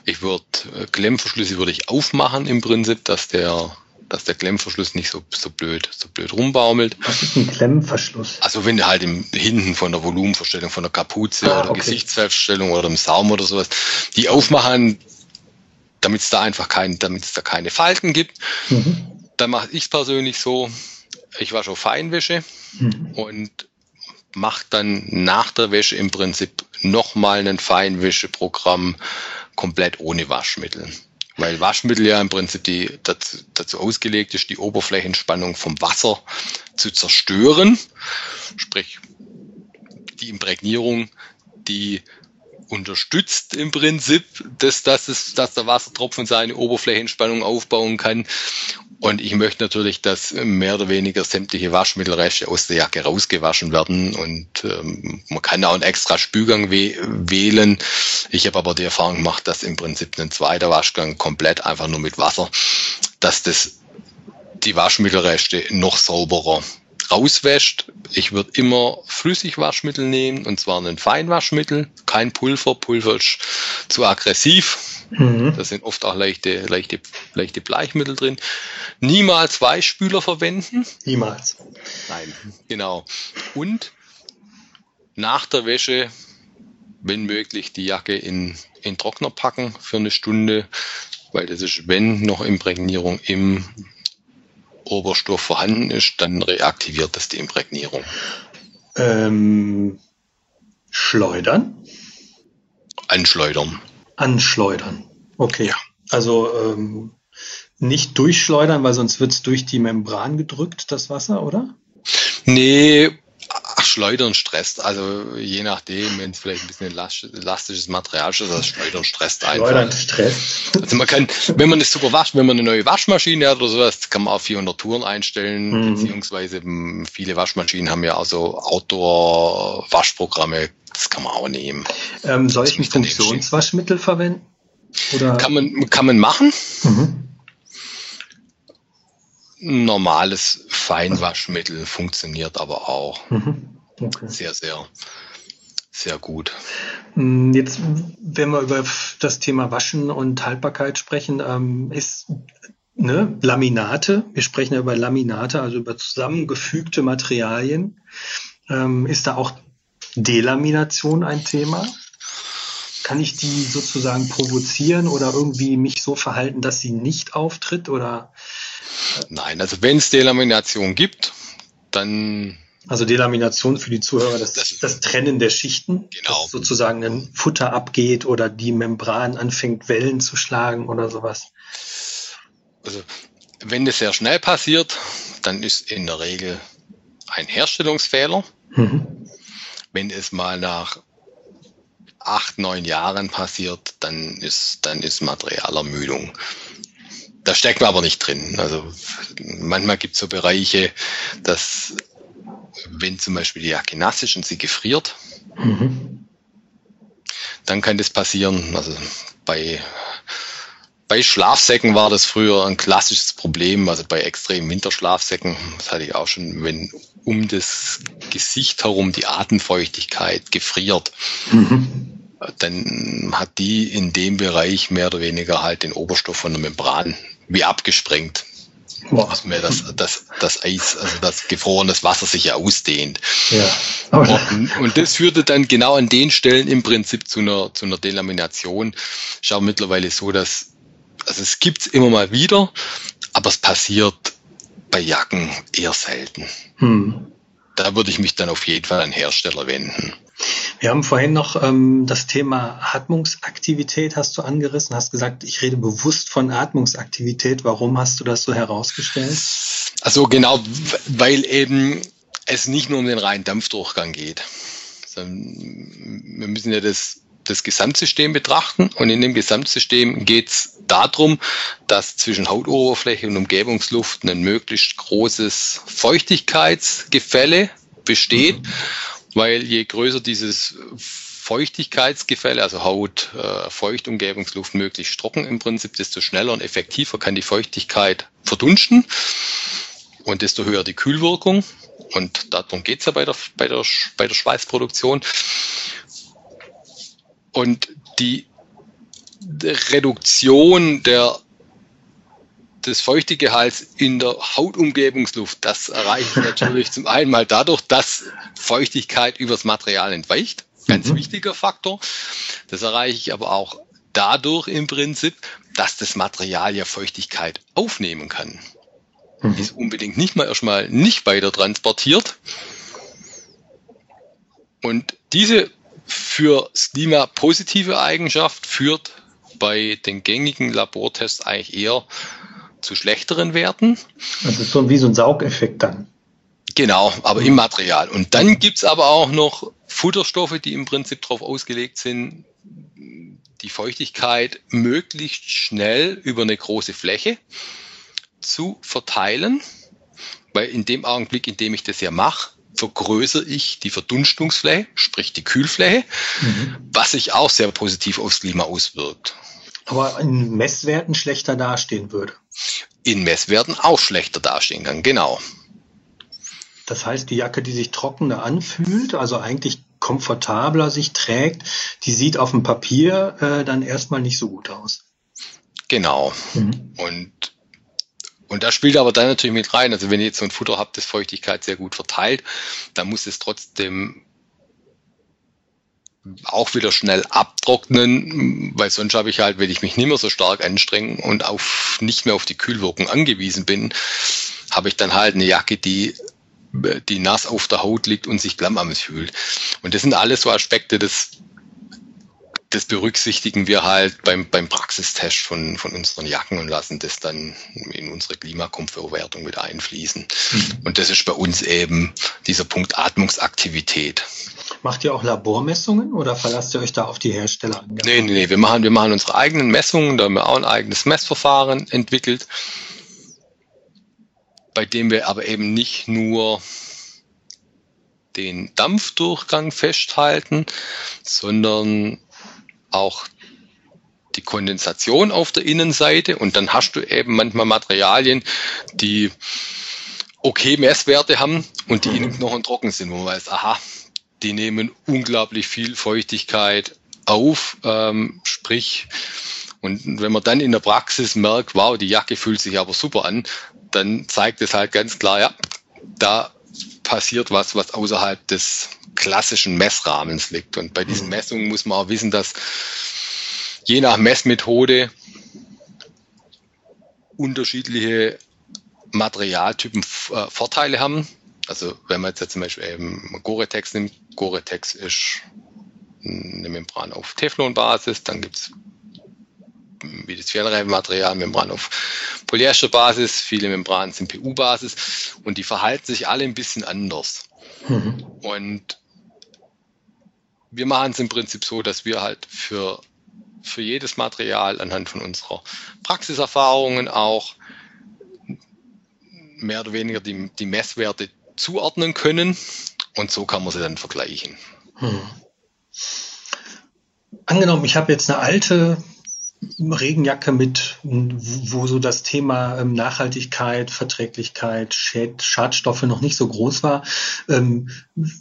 Ich würde, äh, Klemmverschlüsse würde ich aufmachen im Prinzip, dass der, dass der Klemmverschluss nicht so, so blöd, so blöd rumbaumelt. Was ist ein Klemmverschluss? Also wenn du halt im, hinten von der Volumenverstellung, von der Kapuze ah, oder okay. Gesichtsverstellung oder im Saum oder sowas, die aufmachen, damit es da einfach kein, damit es da keine Falten gibt. Mhm. Dann mache ich es persönlich so, ich wasche auf Feinwäsche mhm. und macht dann nach der Wäsche im Prinzip nochmal ein Feinwäscheprogramm komplett ohne Waschmittel. Weil Waschmittel ja im Prinzip die, dazu, dazu ausgelegt ist, die Oberflächenspannung vom Wasser zu zerstören. Sprich, die Imprägnierung, die unterstützt im Prinzip, dass, dass, es, dass der Wassertropfen seine Oberflächenspannung aufbauen kann. Und ich möchte natürlich, dass mehr oder weniger sämtliche Waschmittelreste aus der Jacke rausgewaschen werden. Und ähm, man kann auch einen extra Spülgang wählen. Ich habe aber die Erfahrung gemacht, dass im Prinzip ein zweiter Waschgang komplett einfach nur mit Wasser, dass das die Waschmittelreste noch sauberer rauswäscht. Ich würde immer Flüssigwaschmittel nehmen und zwar ein Feinwaschmittel, kein Pulver. Pulver ist zu aggressiv. Mhm. Da sind oft auch leichte, leichte, leichte Bleichmittel drin. Niemals Weichspüler verwenden. Niemals. Nein, genau. Und nach der Wäsche, wenn möglich, die Jacke in, in Trockner packen für eine Stunde, weil das ist, wenn noch Imprägnierung im Oberstoff vorhanden ist, dann reaktiviert das die Imprägnierung. Ähm, schleudern? Anschleudern. Anschleudern. Okay. Ja. Also ähm, nicht durchschleudern, weil sonst wird es durch die Membran gedrückt, das Wasser, oder? Nee, Schleudern stresst. Also je nachdem, wenn es vielleicht ein bisschen elastisches Material ist, das Schleudern stresst einfach. Schleudern stresst. Also man kann, wenn man es super wascht, wenn man eine neue Waschmaschine hat oder sowas, kann man auf 400 Touren einstellen, mhm. beziehungsweise hm, viele Waschmaschinen haben ja auch so Outdoor-Waschprogramme, das kann man auch nehmen. Ähm, soll ich ein Funktionswaschmittel verwenden? Oder? Kann, man, kann man machen. Mhm. Normales Feinwaschmittel funktioniert aber auch mhm. okay. sehr, sehr, sehr gut. Hm, jetzt, wenn wir über das Thema Waschen und Haltbarkeit sprechen, ähm, ist ne, Laminate, wir sprechen ja über Laminate, also über zusammengefügte Materialien. Ähm, ist da auch Delamination ein Thema? Kann ich die sozusagen provozieren oder irgendwie mich so verhalten, dass sie nicht auftritt? Oder? Nein, also wenn es Delamination gibt, dann also Delamination für die Zuhörer, das, das, das Trennen der Schichten, genau. dass sozusagen ein Futter abgeht oder die Membran anfängt Wellen zu schlagen oder sowas. Also wenn das sehr schnell passiert, dann ist in der Regel ein Herstellungsfehler. Mhm. Wenn es mal nach acht, neun Jahren passiert, dann ist, dann ist Materialermüdung. Da steckt man aber nicht drin. Also manchmal gibt es so Bereiche, dass wenn zum Beispiel die Jacke nass ist und sie gefriert, mhm. dann kann das passieren. Also bei bei Schlafsäcken war das früher ein klassisches Problem, also bei extremen Winterschlafsäcken, das hatte ich auch schon, wenn um das Gesicht herum die Atemfeuchtigkeit gefriert, mhm. dann hat die in dem Bereich mehr oder weniger halt den Oberstoff von der Membran wie abgesprengt. Boah. Was mir das, das, das Eis, also das gefrorenes Wasser sich ja ausdehnt. Ja. Und, und, das führte dann genau an den Stellen im Prinzip zu einer, zu einer Delamination. Ich habe mittlerweile so, dass also es gibt's immer mal wieder, aber es passiert bei Jacken eher selten. Hm. Da würde ich mich dann auf jeden Fall an Hersteller wenden. Wir haben vorhin noch ähm, das Thema Atmungsaktivität hast du angerissen, hast gesagt, ich rede bewusst von Atmungsaktivität. Warum hast du das so herausgestellt? Also genau, weil eben es nicht nur um den reinen Dampfdurchgang geht. Wir müssen ja das das Gesamtsystem betrachten und in dem Gesamtsystem geht es darum, dass zwischen Hautoberfläche und Umgebungsluft ein möglichst großes Feuchtigkeitsgefälle besteht, mhm. Weil je größer dieses Feuchtigkeitsgefälle, also Haut, äh, Feucht, Umgebungsluft möglichst trocken im Prinzip, desto schneller und effektiver kann die Feuchtigkeit verdunsten und desto höher die Kühlwirkung. Und darum geht's ja bei der, bei, der, bei der Schweißproduktion. Und die Reduktion der, des Feuchtegehalts in der Hautumgebungsluft, das erreiche ich (laughs) natürlich zum einen mal dadurch, dass Feuchtigkeit übers Material entweicht. Ganz mhm. wichtiger Faktor. Das erreiche ich aber auch dadurch im Prinzip, dass das Material ja Feuchtigkeit aufnehmen kann. Mhm. Ist unbedingt nicht mal erstmal nicht weiter transportiert. Und diese für Slima positive Eigenschaft führt bei den gängigen Labortests eigentlich eher zu schlechteren Werten. Das ist so wie so ein Saugeffekt dann. Genau, aber im Material. Und dann gibt es aber auch noch Futterstoffe, die im Prinzip darauf ausgelegt sind, die Feuchtigkeit möglichst schnell über eine große Fläche zu verteilen. Weil in dem Augenblick, in dem ich das ja mache, vergrößere ich die Verdunstungsfläche, sprich die Kühlfläche, mhm. was sich auch sehr positiv aufs Klima auswirkt. Aber in Messwerten schlechter dastehen würde. In Messwerten auch schlechter dastehen kann, genau. Das heißt, die Jacke, die sich trockener anfühlt, also eigentlich komfortabler sich trägt, die sieht auf dem Papier äh, dann erstmal nicht so gut aus. Genau. Mhm. Und und da spielt aber dann natürlich mit rein. Also wenn ihr jetzt so ein Futter habt, das Feuchtigkeit sehr gut verteilt, dann muss es trotzdem auch wieder schnell abtrocknen, weil sonst habe ich halt, wenn ich mich nicht mehr so stark anstrenge und auf, nicht mehr auf die Kühlwirkung angewiesen bin, habe ich dann halt eine Jacke, die, die nass auf der Haut liegt und sich klamm fühlt. Und das sind alles so Aspekte, das das berücksichtigen wir halt beim, beim Praxistest von, von unseren Jacken und lassen das dann in unsere Klimakomfortwertung mit einfließen. Mhm. Und das ist bei uns eben dieser Punkt Atmungsaktivität. Macht ihr auch Labormessungen oder verlasst ihr euch da auf die Hersteller? Nee, nee, nee. Wir machen, wir machen unsere eigenen Messungen. Da haben wir auch ein eigenes Messverfahren entwickelt, bei dem wir aber eben nicht nur den Dampfdurchgang festhalten, sondern auch die Kondensation auf der Innenseite und dann hast du eben manchmal Materialien, die okay Messwerte haben und die mhm. innen noch trocken sind, wo man weiß, aha, die nehmen unglaublich viel Feuchtigkeit auf, ähm, sprich, und wenn man dann in der Praxis merkt, wow, die Jacke fühlt sich aber super an, dann zeigt es halt ganz klar, ja, da passiert was, was außerhalb des klassischen Messrahmens liegt. Und bei diesen mhm. Messungen muss man auch wissen, dass je nach Messmethode unterschiedliche Materialtypen äh, Vorteile haben. Also wenn man jetzt zum Beispiel eben Gore-Tex nimmt, Gore-Tex ist eine Membran auf Teflon-Basis, dann gibt es wie das Fernreifenmaterial, Membran auf Polyester-Basis, viele Membranen sind PU-Basis und die verhalten sich alle ein bisschen anders. Mhm. Und wir machen es im Prinzip so, dass wir halt für, für jedes Material anhand von unserer Praxiserfahrungen auch mehr oder weniger die, die Messwerte zuordnen können und so kann man sie dann vergleichen. Hm. Angenommen, ich habe jetzt eine alte Regenjacke mit, wo so das Thema ähm, Nachhaltigkeit, Verträglichkeit, Schad Schadstoffe noch nicht so groß war. Ähm,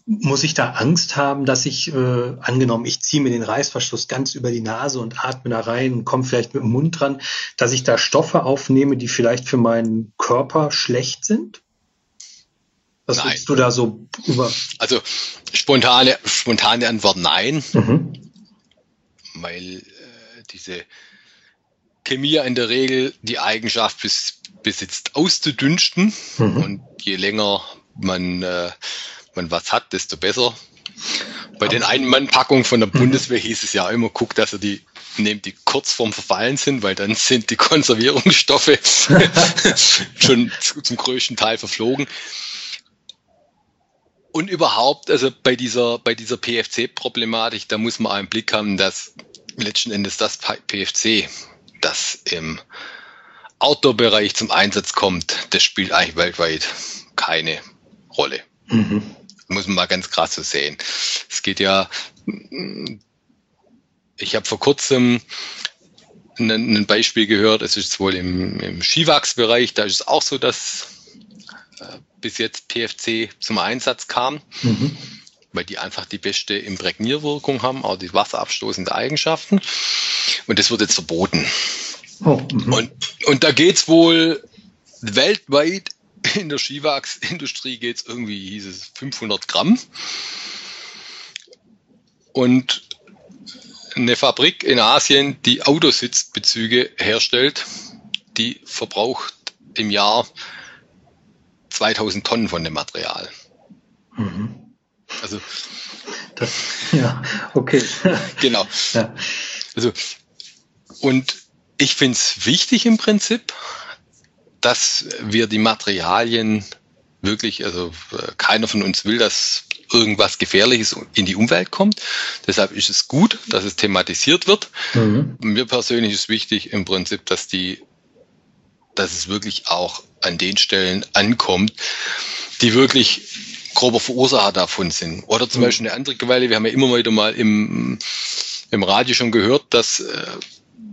muss ich da Angst haben, dass ich, äh, angenommen, ich ziehe mir den Reißverschluss ganz über die Nase und atme da rein und komme vielleicht mit dem Mund dran, dass ich da Stoffe aufnehme, die vielleicht für meinen Körper schlecht sind? Was nein. du da so über? Also spontane, spontane Antwort nein. Mhm. Weil diese Chemie in der Regel die Eigenschaft bis, besitzt, auszudünsten. Mhm. Und je länger man, äh, man was hat, desto besser. Bei den Ein-Mann-Packungen von der mhm. Bundeswehr hieß es ja immer, guck, dass er die nehmt, die kurz vorm Verfallen sind, weil dann sind die Konservierungsstoffe (laughs) schon zum größten Teil verflogen. Und überhaupt, also bei dieser, bei dieser PFC-Problematik, da muss man einen Blick haben, dass letzten Endes das PFC das im Outdoor-Bereich zum Einsatz kommt, das spielt eigentlich weltweit keine Rolle. Mhm. Muss man mal ganz krass so sehen. Es geht ja, ich habe vor kurzem ein, Beispiel gehört, es ist wohl im, im Skiwachsbereich, da ist es auch so, dass äh, bis jetzt PFC zum Einsatz kam. Mhm weil die einfach die beste Imprägnierwirkung haben, auch die wasserabstoßende Eigenschaften. Und das wird jetzt verboten. Oh, mhm. und, und da geht's wohl weltweit (laughs) in der Skiwachsindustrie geht's irgendwie, hieß es 500 Gramm. Und eine Fabrik in Asien, die Autositzbezüge herstellt, die verbraucht im Jahr 2000 Tonnen von dem Material. Mhm. Also. Das, ja, okay. (laughs) genau. Ja. Also, und ich finde es wichtig im Prinzip, dass wir die Materialien wirklich, also keiner von uns will, dass irgendwas Gefährliches in die Umwelt kommt. Deshalb ist es gut, dass es thematisiert wird. Mhm. Mir persönlich ist wichtig im Prinzip, dass die, dass es wirklich auch an den Stellen ankommt, die wirklich grober Verursacher davon sind. Oder zum mhm. Beispiel eine andere Quelle, wir haben ja immer wieder mal im, im Radio schon gehört, dass äh,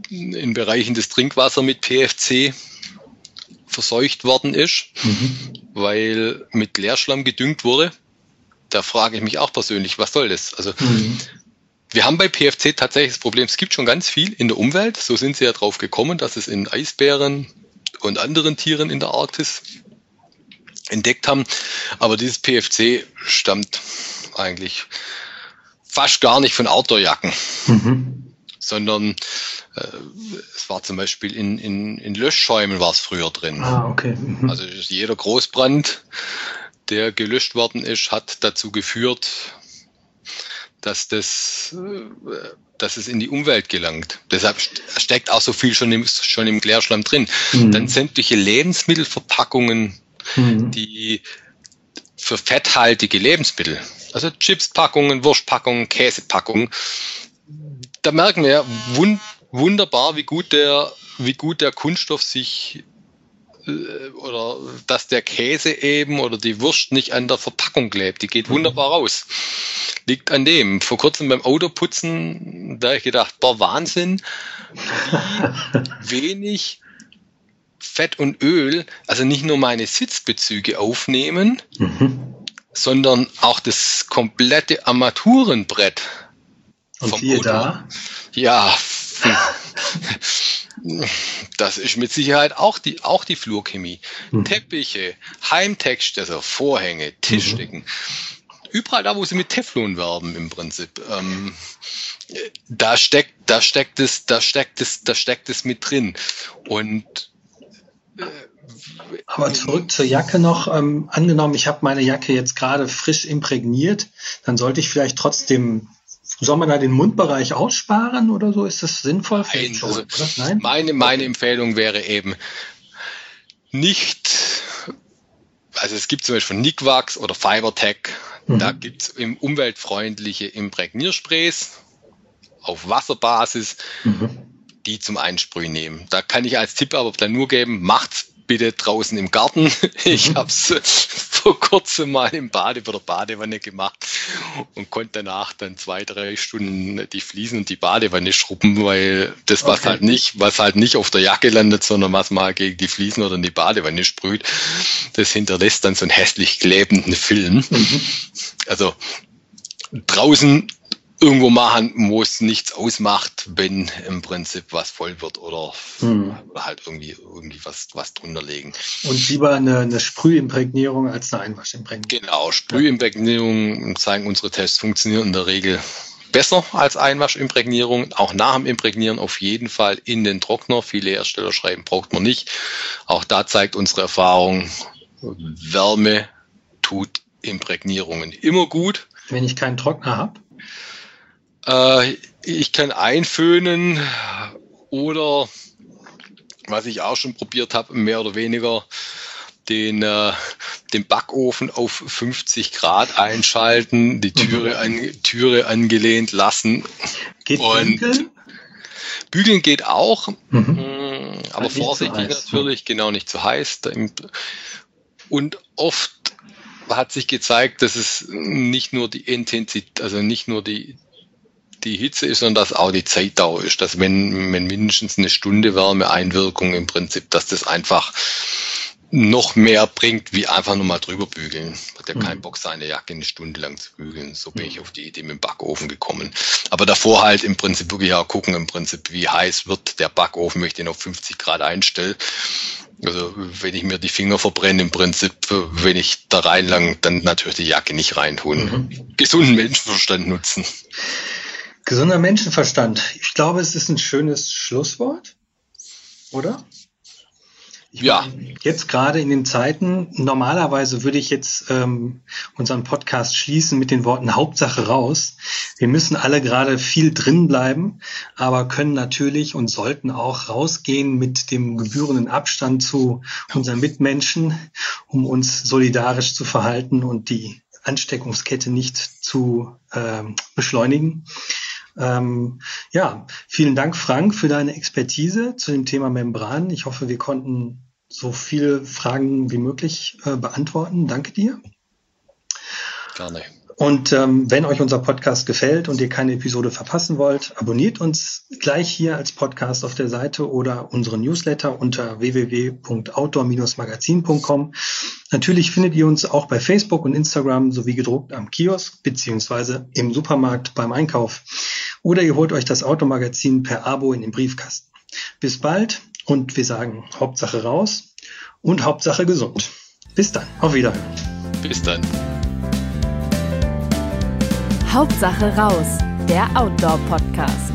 in Bereichen des Trinkwasser mit PFC verseucht worden ist, mhm. weil mit Leerschlamm gedüngt wurde. Da frage ich mich auch persönlich, was soll das? Also mhm. wir haben bei PFC tatsächlich das Problem, es gibt schon ganz viel in der Umwelt. So sind sie ja drauf gekommen, dass es in Eisbären und anderen Tieren in der Arktis entdeckt haben. Aber dieses PFC stammt eigentlich fast gar nicht von Outdoorjacken, mhm. sondern äh, es war zum Beispiel in, in, in Löschschäumen war es früher drin. Ah, okay. Mhm. Also jeder Großbrand, der gelöscht worden ist, hat dazu geführt, dass das, äh, dass es in die Umwelt gelangt. Deshalb steckt auch so viel schon im, schon im Klärschlamm drin. Mhm. Dann sämtliche Lebensmittelverpackungen mhm. die für fetthaltige Lebensmittel, also Chipspackungen, Wurstpackungen, Käsepackungen, da merken wir wund wunderbar, wie gut der, wie gut der Kunststoff sich äh, oder dass der Käse eben oder die Wurst nicht an der Verpackung klebt. Die geht mhm. wunderbar raus. Liegt an dem. Vor kurzem beim Autoputzen, da habe ich gedacht, boah, Wahnsinn, (laughs) wie wenig Fett und Öl, also nicht nur meine Sitzbezüge aufnehmen, mhm. sondern auch das komplette Armaturenbrett. Und vom da? Ja, (laughs) das ist mit Sicherheit auch die, auch die Flurchemie. Mhm. Teppiche, Heimtexte, also Vorhänge, Tischdecken. Mhm. Überall da, wo sie mit Teflon werben im Prinzip. Ähm, da steckt, da steckt es, da steckt es, da steckt es mit drin. Und aber zurück zur Jacke noch. Ähm, angenommen, ich habe meine Jacke jetzt gerade frisch imprägniert, dann sollte ich vielleicht trotzdem soll man da den Mundbereich aussparen oder so? Ist das sinnvoll? Nein, also Nein? Meine, meine Empfehlung wäre eben nicht, also es gibt zum Beispiel Nickwax oder Fibertech, mhm. da gibt es umweltfreundliche Imprägniersprays auf Wasserbasis, mhm. Die zum Einsprühen nehmen. Da kann ich als Tipp aber dann nur geben, macht's bitte draußen im Garten. (laughs) Ich mhm. habe es (laughs) vor kurzem mal im Bade oder Badewanne gemacht und konnte danach dann zwei, drei Stunden die Fliesen und die Badewanne schrubben, weil das, was okay. halt nicht, was halt nicht auf der Jacke landet, sondern was mal gegen die Fliesen oder in die Badewanne sprüht, das hinterlässt dann so einen hässlich klebenden Film. Mhm. Also draußen irgendwo machen, wo es nichts ausmacht, wenn im Prinzip was voll wird oder, hm. oder halt irgendwie, irgendwie was, was drunter legen. Und lieber eine, eine Sprühimprägnierung als eine Einwaschimprägnierung. Genau, Sprühimprägnierung zeigen unsere Tests funktionieren in der Regel besser als Einwaschimprägnierung. Auch nach dem Imprägnieren auf jeden Fall in den Trockner. Viele Hersteller schreiben, braucht man nicht. Auch da zeigt unsere Erfahrung, Wärme tut Imprägnierungen immer gut. Wenn ich keinen Trockner habe? Äh, ich kann einföhnen oder was ich auch schon probiert habe, mehr oder weniger den, äh, den Backofen auf 50 Grad einschalten, die Türe, (laughs) an, Türe angelehnt lassen. Geht und bügeln? Bügeln geht auch, mhm. Mm, aber halt vorsichtig natürlich, genau nicht zu heiß. Und oft hat sich gezeigt, dass es nicht nur die Intensität, also nicht nur die, die Hitze ist und dass auch die Zeitdauer ist, dass wenn, wenn mindestens eine Stunde Wärmeeinwirkung im Prinzip, dass das einfach noch mehr bringt, wie einfach nur mal drüber bügeln. Hat ja mhm. keinen Bock, seine Jacke eine Stunde lang zu bügeln. So bin ich auf die Idee mit dem Backofen gekommen. Aber davor halt im Prinzip wirklich auch gucken, im Prinzip, wie heiß wird der Backofen, wenn ich den auf 50 Grad einstelle. Also wenn ich mir die Finger verbrenne, im Prinzip, wenn ich da reinlang, dann natürlich die Jacke nicht reintun. Mhm. Gesunden Menschenverstand nutzen. Gesunder Menschenverstand. Ich glaube, es ist ein schönes Schlusswort, oder? Ich ja. Meine, jetzt gerade in den Zeiten, normalerweise würde ich jetzt ähm, unseren Podcast schließen mit den Worten Hauptsache raus. Wir müssen alle gerade viel drin bleiben, aber können natürlich und sollten auch rausgehen mit dem gebührenden Abstand zu unseren Mitmenschen, um uns solidarisch zu verhalten und die Ansteckungskette nicht zu äh, beschleunigen. Ähm, ja, vielen Dank, Frank, für deine Expertise zu dem Thema Membran. Ich hoffe, wir konnten so viele Fragen wie möglich äh, beantworten. Danke dir. Gerne. Und ähm, wenn euch unser Podcast gefällt und ihr keine Episode verpassen wollt, abonniert uns gleich hier als Podcast auf der Seite oder unseren Newsletter unter www.outdoor-magazin.com. Natürlich findet ihr uns auch bei Facebook und Instagram sowie gedruckt am Kiosk beziehungsweise im Supermarkt beim Einkauf. Oder ihr holt euch das Automagazin per Abo in den Briefkasten. Bis bald und wir sagen Hauptsache raus und Hauptsache gesund. Bis dann. Auf Wiederhören. Bis dann. Hauptsache raus, der Outdoor-Podcast.